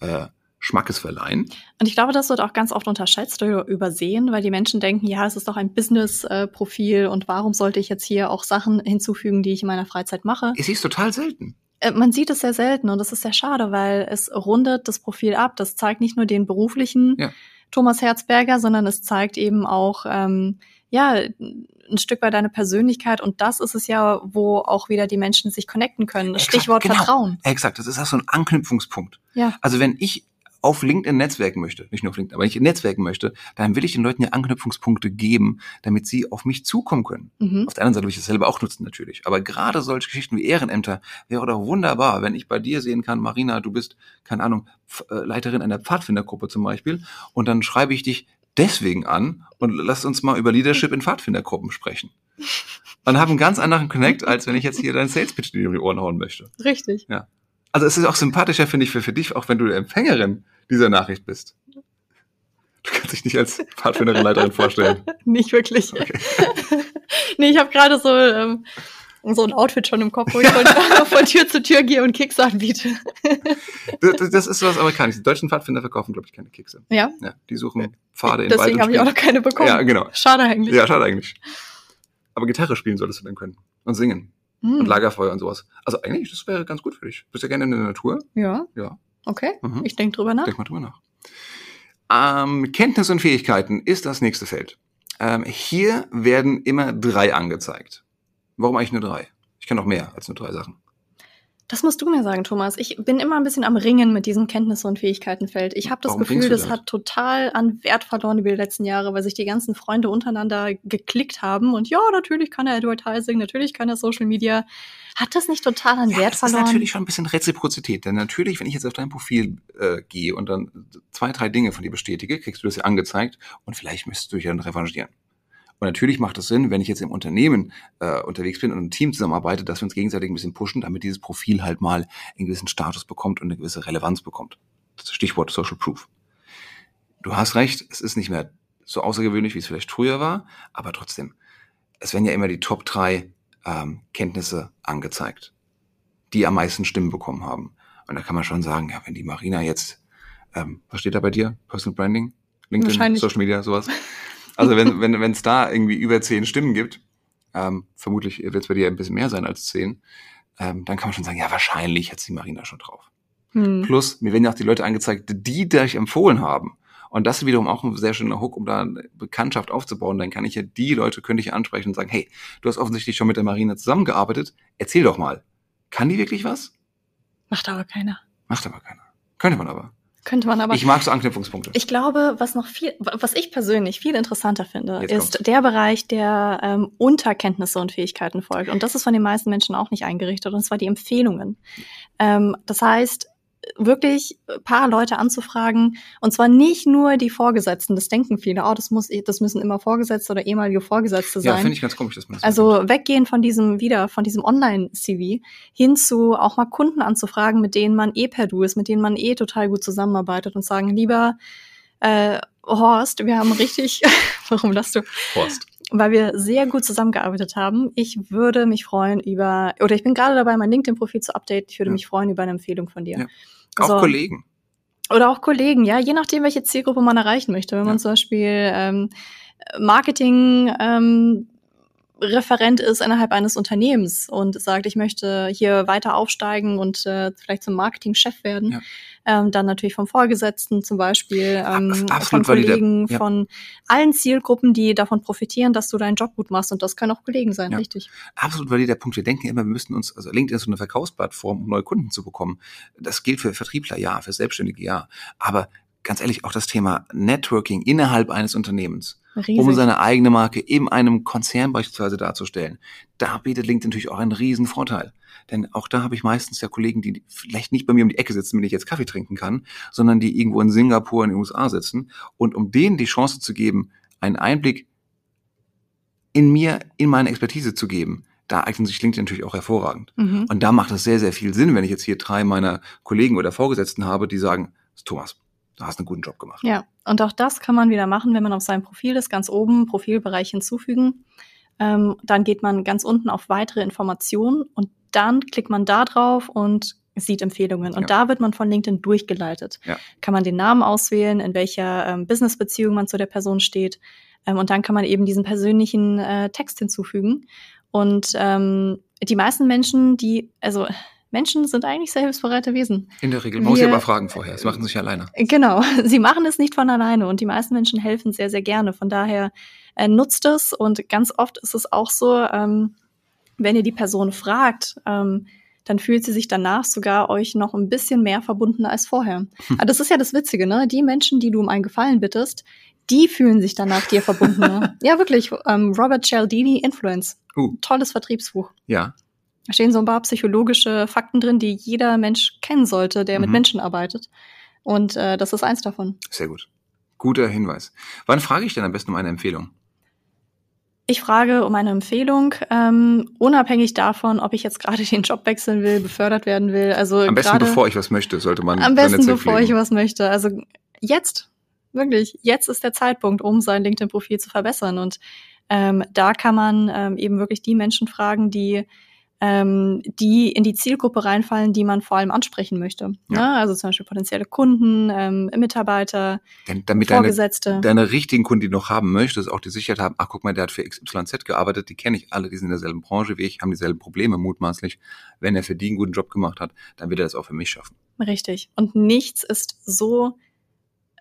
Speaker 1: äh, Schmackes verleihen.
Speaker 2: Und ich glaube, das wird auch ganz oft unterschätzt oder übersehen, weil die Menschen denken, ja, es ist doch ein Business-Profil und warum sollte ich jetzt hier auch Sachen hinzufügen, die ich in meiner Freizeit mache?
Speaker 1: Es ist total selten.
Speaker 2: Äh, Man sieht es sehr selten und das ist sehr schade, weil es rundet das Profil ab. Das zeigt nicht nur den beruflichen
Speaker 1: Ja.
Speaker 2: Thomas Herzberger, sondern es zeigt eben auch, ähm, ja, ein Stück weit deine Persönlichkeit und das ist es ja, wo auch wieder die Menschen sich connecten können.
Speaker 1: Exakt,
Speaker 2: Stichwort
Speaker 1: genau.
Speaker 2: Vertrauen.
Speaker 1: Exakt, das ist auch so ein Anknüpfungspunkt.
Speaker 2: Ja.
Speaker 1: Also wenn ich auf LinkedIn netzwerken möchte, nicht nur auf LinkedIn, aber wenn ich netzwerken möchte, dann will ich den Leuten ja Anknüpfungspunkte geben, damit sie auf mich zukommen können.
Speaker 2: Mhm.
Speaker 1: Auf der anderen Seite will ich das selber auch nutzen natürlich. Aber gerade solche Geschichten wie Ehrenämter wäre doch wunderbar, wenn ich bei dir sehen kann, Marina, du bist, keine Ahnung, äh, Leiterin einer Pfadfindergruppe zum Beispiel, und dann schreibe ich dich deswegen an und lass uns mal über Leadership in Pfadfindergruppen sprechen. Und habe einen ganz anderen Connect, als wenn ich jetzt hier deinen Sales Pitch in die Ohren hauen möchte.
Speaker 2: Richtig.
Speaker 1: Also es ist auch sympathischer, finde ich, für, für dich, auch wenn du Empfängerin dieser Nachricht bist. Du kannst dich nicht als Pfadfinderin Leiterin vorstellen.
Speaker 2: Nicht wirklich.
Speaker 1: Okay.
Speaker 2: nee, ich habe gerade so, ähm, so ein Outfit schon im Kopf, wo ich von, von Tür zu Tür gehe und Kicks anbiete.
Speaker 1: Das, das ist was Amerikanisches. Die deutschen Pfadfinder verkaufen, glaube ich, keine Kekse.
Speaker 2: Ja,
Speaker 1: Ja, die suchen Pfade in
Speaker 2: deswegen habe ich auch noch keine bekommen.
Speaker 1: Ja, genau.
Speaker 2: Schade eigentlich.
Speaker 1: Ja, schade eigentlich. Aber Gitarre spielen solltest du dann können. Und singen.
Speaker 2: Hm.
Speaker 1: Und Lagerfeuer und sowas. Also eigentlich, das wäre ganz gut für dich. Bist ja gerne in der Natur.
Speaker 2: Ja,
Speaker 1: Ja,
Speaker 2: okay.
Speaker 1: Mhm.
Speaker 2: Ich denke drüber nach.
Speaker 1: denk mal drüber nach. Ähm, Kenntnis und Fähigkeiten ist das nächste Feld. Ähm, hier werden immer drei angezeigt. Warum eigentlich nur drei? Ich kann noch mehr als nur drei Sachen.
Speaker 2: Das musst du mir sagen, Thomas. Ich bin immer ein bisschen am Ringen mit diesem Kenntnisse- und Fähigkeitenfeld. Ich habe das
Speaker 1: Warum
Speaker 2: Gefühl, das
Speaker 1: damit?
Speaker 2: hat total an Wert verloren über die letzten Jahre, weil sich die ganzen Freunde untereinander geklickt haben. Und ja, natürlich kann er Advertising, natürlich kann er Social Media. Hat das nicht total an
Speaker 1: Ja,
Speaker 2: Wert
Speaker 1: das
Speaker 2: verloren?
Speaker 1: ist natürlich schon ein bisschen Reziprozität. Denn natürlich, wenn ich jetzt auf dein Profil äh, gehe und dann zwei, drei Dinge von dir bestätige, kriegst du das ja angezeigt und vielleicht müsstest du dich dann revanchieren. Und natürlich macht es Sinn, wenn ich jetzt im Unternehmen äh, unterwegs bin und ein Team zusammenarbeite, dass wir uns gegenseitig ein bisschen pushen, damit dieses Profil halt mal einen gewissen Status bekommt und eine gewisse Relevanz bekommt. Das Stichwort Social Proof. Du hast recht, es ist nicht mehr so außergewöhnlich, wie es vielleicht früher war, aber trotzdem, es werden ja immer die Top drei ähm, Kenntnisse angezeigt, die am meisten Stimmen bekommen haben. Und da kann man schon sagen, ja, wenn die Marina jetzt, ähm, was steht da bei dir? Personal Branding? LinkedIn. Social Media, sowas? Also wenn wenn wenn es da irgendwie über zehn Stimmen gibt, ähm, vermutlich wird es bei dir ein bisschen mehr sein als zehn, ähm, dann kann man schon sagen, ja, wahrscheinlich hat die Marina schon drauf.
Speaker 2: Hm.
Speaker 1: Plus, mir werden ja auch die Leute angezeigt, die dich empfohlen haben. Und das ist wiederum auch ein sehr schöner Hook, um da eine Bekanntschaft aufzubauen. Dann kann ich ja die Leute, könnte ich ansprechen und sagen, hey, du hast offensichtlich schon mit der Marina zusammengearbeitet. Erzähl doch mal. Kann die wirklich was?
Speaker 2: Macht aber keiner.
Speaker 1: Macht aber keiner. Könnte man aber.
Speaker 2: Könnte man aber.
Speaker 1: ich mag so Anknüpfungspunkte.
Speaker 2: Ich glaube, was noch viel, was ich persönlich viel interessanter finde,
Speaker 1: Jetzt
Speaker 2: ist
Speaker 1: kommt's.
Speaker 2: der Bereich, der ähm, Unterkenntnisse und Fähigkeiten folgt. Und das ist von den meisten Menschen auch nicht eingerichtet, und zwar die Empfehlungen. Ähm, das heißt, wirklich ein paar Leute anzufragen, und zwar nicht nur die Vorgesetzten, das denken viele, oh, das muss, das müssen immer Vorgesetzte oder ehemalige Vorgesetzte
Speaker 1: ja,
Speaker 2: sein.
Speaker 1: finde ich ganz komisch, dass man das
Speaker 2: Also weggehen von diesem wieder, von diesem Online-CV hin zu auch mal Kunden anzufragen, mit denen man eh per Du ist, mit denen man eh total gut zusammenarbeitet und sagen, lieber äh, Horst, wir haben richtig, warum lachst du?
Speaker 1: Horst.
Speaker 2: Weil wir sehr gut zusammengearbeitet haben. Ich würde mich freuen über, oder ich bin gerade dabei, mein LinkedIn-Profil zu updaten. Ich würde
Speaker 1: Ja.
Speaker 2: mich freuen über eine Empfehlung von dir.
Speaker 1: Ja. Auch
Speaker 2: Also-
Speaker 1: Kollegen.
Speaker 2: Oder auch Kollegen, ja, je nachdem, welche Zielgruppe man erreichen möchte. Wenn man
Speaker 1: Ja.
Speaker 2: zum Beispiel ähm, Marketing ähm, Referent ist innerhalb eines Unternehmens und sagt, ich möchte hier weiter aufsteigen und äh, vielleicht zum Marketingchef werden. Ja. Ähm, dann natürlich vom Vorgesetzten zum Beispiel, ähm, von Kollegen, ja. von allen Zielgruppen, die davon profitieren, dass du deinen Job gut machst. Und das können auch Kollegen sein, ja. richtig.
Speaker 1: Absolut valider Punkt. Wir denken immer, wir müssten uns, also LinkedIn ist so eine Verkaufsplattform, um neue Kunden zu bekommen. Das gilt für Vertriebler, ja, für Selbstständige, ja. Aber ganz ehrlich, auch das Thema Networking innerhalb eines Unternehmens, Riesig. um seine eigene Marke in einem Konzern beispielsweise darzustellen, da bietet LinkedIn natürlich auch einen riesen Vorteil. Denn auch da habe ich meistens ja Kollegen, die vielleicht nicht bei mir um die Ecke sitzen, wenn ich jetzt Kaffee trinken kann, sondern die irgendwo in Singapur in den USA sitzen. Und um denen die Chance zu geben, einen Einblick in mir, in meine Expertise zu geben, da eignet sich LinkedIn natürlich auch hervorragend. Mhm. Und da macht es sehr, sehr viel Sinn, wenn ich jetzt hier drei meiner Kollegen oder Vorgesetzten habe, die sagen, Thomas, du hast einen guten Job gemacht.
Speaker 2: Ja, und auch das kann man wieder machen, wenn man auf seinem Profil ist, ganz oben Profilbereich hinzufügen. Ähm, dann geht man ganz unten auf weitere Informationen und dann klickt man da drauf und sieht Empfehlungen. Und ja. da wird man von LinkedIn durchgeleitet. Ja. Kann man den Namen auswählen, in welcher ähm, Businessbeziehung man zu der Person steht. Ähm, und dann kann man eben diesen persönlichen äh, Text hinzufügen. Und ähm, die meisten Menschen, die, also Menschen sind eigentlich sehr hilfsbereite Wesen.
Speaker 1: In der Regel. Man muss sie aber fragen vorher. Sie machen sich alleine.
Speaker 2: Genau. Sie machen es nicht von alleine und die meisten Menschen helfen sehr, sehr gerne. Von daher äh, nutzt es und ganz oft ist es auch so, ähm, wenn ihr die Person fragt, ähm, dann fühlt sie sich danach sogar euch noch ein bisschen mehr verbunden als vorher. Hm. Aber das ist ja das Witzige, ne? Die Menschen, die du um einen Gefallen bittest, die fühlen sich danach dir verbunden. Ne? ja, wirklich. Ähm, Robert Cialdini, Influence. Uh. Tolles Vertriebsbuch.
Speaker 1: Ja.
Speaker 2: Da stehen so ein paar psychologische Fakten drin, die jeder Mensch kennen sollte, der mhm. mit Menschen arbeitet. Und äh, das ist eins davon.
Speaker 1: Sehr gut. Guter Hinweis. Wann frage ich denn am besten um eine Empfehlung?
Speaker 2: Ich frage um eine Empfehlung, ähm, unabhängig davon, ob ich jetzt gerade den Job wechseln will, befördert werden will. Also
Speaker 1: am besten grade, bevor ich was möchte, sollte man.
Speaker 2: Am besten bevor ich was möchte. Also jetzt, wirklich, jetzt ist der Zeitpunkt, um sein LinkedIn-Profil zu verbessern. Und ähm, da kann man ähm, eben wirklich die Menschen fragen, die ähm, die in die Zielgruppe reinfallen, die man vor allem ansprechen möchte. Ja. ja also zum Beispiel potenzielle Kunden, ähm, Mitarbeiter,
Speaker 1: Denn, damit Vorgesetzte. Deine, deine richtigen Kunden, die du noch haben möchtest, auch die Sicherheit haben, ach guck mal, der hat für XYZ gearbeitet, die kenne ich alle, die sind in derselben Branche wie ich, haben dieselben Probleme mutmaßlich. Wenn er für die einen guten Job gemacht hat, dann wird er das auch für mich schaffen.
Speaker 2: Richtig. Und nichts ist so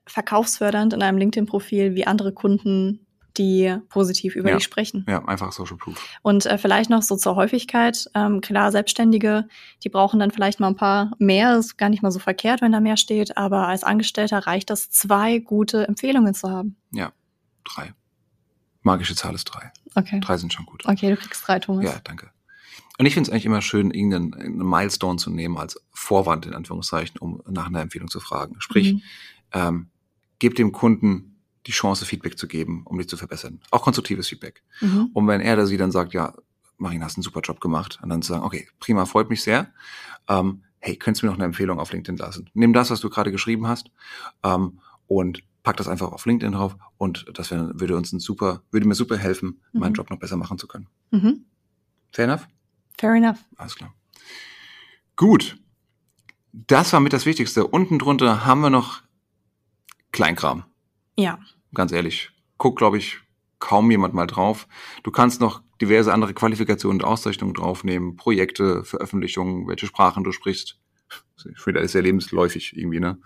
Speaker 2: verkaufsfördernd in einem LinkedIn-Profil wie andere Kunden die positiv über
Speaker 1: ja.
Speaker 2: dich sprechen.
Speaker 1: Ja, einfach Social Proof.
Speaker 2: Und äh, vielleicht noch so zur Häufigkeit. Ähm, klar, Selbstständige, die brauchen dann vielleicht mal ein paar mehr. Ist gar nicht mal so verkehrt, wenn da mehr steht. Aber als Angestellter reicht das, zwei gute Empfehlungen zu haben.
Speaker 1: Ja, drei. Magische Zahl ist drei.
Speaker 2: Okay.
Speaker 1: Drei sind schon gut.
Speaker 2: Okay, du kriegst drei, Thomas.
Speaker 1: Ja, danke. Und ich finde es eigentlich immer schön, irgendeinen Milestone zu nehmen als Vorwand, in Anführungszeichen, um nach einer Empfehlung zu fragen. Sprich, mhm. ähm, gebt dem Kunden die Chance, Feedback zu geben, um dich zu verbessern. Auch konstruktives Feedback. Mhm. Und wenn er oder sie dann sagt, ja, Marina, hast einen super Job gemacht, und dann zu sagen, okay, prima, freut mich sehr. Ähm, hey, könntest du mir noch eine Empfehlung auf LinkedIn lassen? Nimm das, was du gerade geschrieben hast, ähm, und pack das einfach auf LinkedIn drauf und das wär, würde uns ein super, würde mir super helfen, mhm. meinen Job noch besser machen zu können. Mhm. Fair enough?
Speaker 2: Fair enough.
Speaker 1: Alles klar. Gut. Das war mit das Wichtigste. Unten drunter haben wir noch Kleinkram.
Speaker 2: Ja.
Speaker 1: Ganz ehrlich. Guckt, glaube ich, kaum jemand mal drauf. Du kannst noch diverse andere Qualifikationen und Auszeichnungen draufnehmen, Projekte, Veröffentlichungen, welche Sprachen du sprichst. Ich finde, ist ja lebensläufig irgendwie, ne?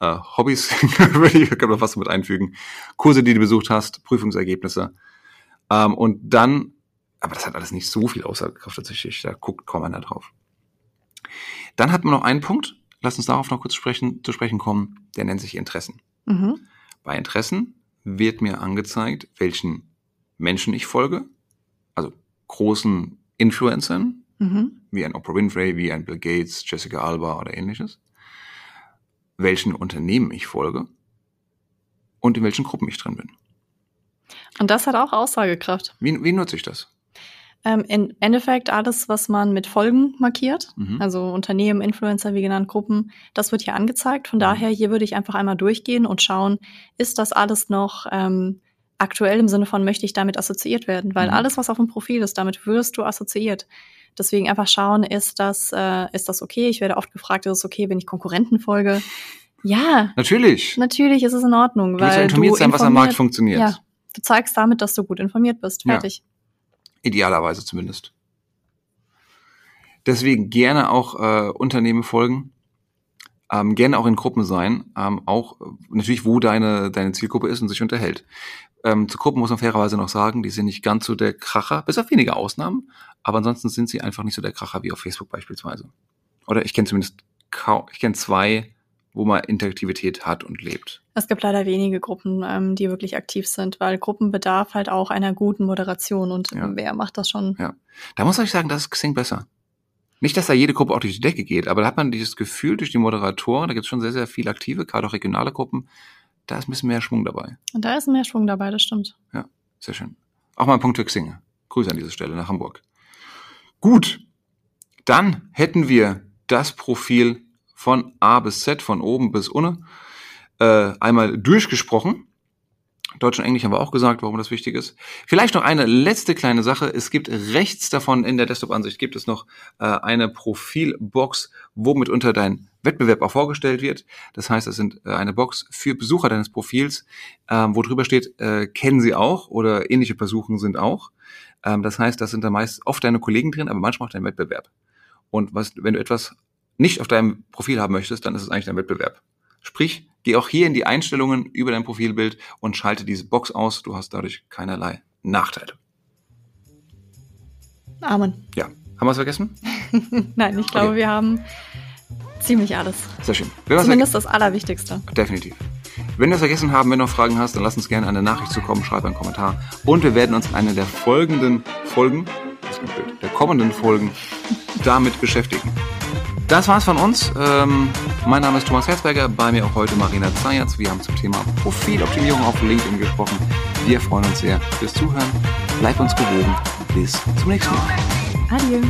Speaker 1: Äh, Hobbys kann man fast mit einfügen. Kurse, die du besucht hast, Prüfungsergebnisse. Ähm, und dann, aber das hat alles nicht so viel Aussagekraft tatsächlich, da guckt kaum einer drauf. Dann hat man noch einen Punkt, lass uns darauf noch kurz sprechen, zu sprechen kommen, der nennt sich Interessen. Mhm. Bei Interessen wird mir angezeigt, welchen Menschen ich folge, also großen Influencern, mhm. wie ein Oprah Winfrey, wie ein Bill Gates, Jessica Alba oder ähnliches, welchen Unternehmen ich folge und in welchen Gruppen ich drin bin.
Speaker 2: Und das hat auch Aussagekraft.
Speaker 1: Wie, wie nutze ich das?
Speaker 2: Ähm, Im Endeffekt alles, was man mit Folgen markiert, mhm. also Unternehmen, Influencer, wie genannt, Gruppen, das wird hier angezeigt. Von mhm. daher, hier würde ich einfach einmal durchgehen und schauen, ist das alles noch ähm, aktuell im Sinne von, möchte ich damit assoziiert werden? Weil mhm. alles, was auf dem Profil ist, damit wirst du assoziiert. Deswegen einfach schauen, ist das, äh, ist das okay? Ich werde oft gefragt, ist es okay, wenn ich Konkurrenten folge? Ja.
Speaker 1: Natürlich.
Speaker 2: Natürlich ist es in Ordnung.
Speaker 1: Du weil informiert du sein, was am Markt funktioniert. Ja.
Speaker 2: Du zeigst damit, dass du gut informiert bist. Fertig.
Speaker 1: Ja. Idealerweise zumindest. Deswegen gerne auch äh, Unternehmen folgen, ähm, gerne auch in Gruppen sein, ähm, auch äh, natürlich, wo deine, deine Zielgruppe ist und sich unterhält. Ähm, zu Gruppen muss man fairerweise noch sagen, die sind nicht ganz so der Kracher, bis auf wenige Ausnahmen, aber ansonsten sind sie einfach nicht so der Kracher wie auf Facebook beispielsweise. Oder ich kenne zumindest kaum, ich kenne zwei, wo man Interaktivität hat und lebt.
Speaker 2: Es gibt leider wenige Gruppen, ähm, die wirklich aktiv sind, weil Gruppen bedarf halt auch einer guten Moderation und
Speaker 1: Ja.
Speaker 2: wer macht das schon?
Speaker 1: Ja. Da muss ich sagen, das ist Xing besser. Nicht, dass da jede Gruppe auch durch die Decke geht, aber da hat man dieses Gefühl durch die Moderatoren, da gibt es schon sehr, sehr viele aktive, gerade auch regionale Gruppen, da ist ein bisschen mehr Schwung dabei.
Speaker 2: Und da ist mehr Schwung dabei, das stimmt.
Speaker 1: Sehr schön. Auch mal ein Punkt für Xing. Grüße an dieser Stelle nach Hamburg. Gut. Dann hätten wir das Profil von A bis Z, von oben bis unten, äh, einmal durchgesprochen. Deutsch und Englisch haben wir auch gesagt, warum das wichtig ist. Vielleicht noch eine letzte kleine Sache. Es gibt rechts davon in der Desktop-Ansicht gibt es noch äh, eine Profilbox, wo mitunter dein Wettbewerb auch vorgestellt wird. Das heißt, es sind äh, eine Box für Besucher deines Profils, ähm, wo drüber steht, äh, kennen sie auch oder ähnliche Versuchen sind auch. Ähm, das heißt, das sind da meist oft deine Kollegen drin, aber manchmal auch dein Wettbewerb. Und was, wenn du etwas nicht auf deinem Profil haben möchtest, dann ist es eigentlich dein Wettbewerb. Sprich, geh auch hier in die Einstellungen über dein Profilbild und schalte diese Box aus. Du hast dadurch keinerlei Nachteile.
Speaker 2: Amen.
Speaker 1: Ja, haben wir was vergessen?
Speaker 2: Nein, ich glaube,
Speaker 1: Okay.
Speaker 2: wir haben ziemlich alles.
Speaker 1: Sehr schön. Wenn
Speaker 2: Zumindest das Allerwichtigste.
Speaker 1: Definitiv. Wenn wir es vergessen haben, wenn du noch Fragen hast, dann lass uns gerne eine Nachricht zukommen, schreib einen Kommentar. Und wir werden uns in einer der folgenden Folgen, das ist blöd, der kommenden Folgen damit beschäftigen. Das war's von uns. Ähm, mein Name ist Thomas Herzberger, bei mir auch heute Marina Zayatz. Wir haben zum Thema Profiloptimierung auf LinkedIn gesprochen. Wir freuen uns sehr fürs Zuhören. Bleib uns gewogen. Bis zum nächsten Mal.
Speaker 2: Adieu.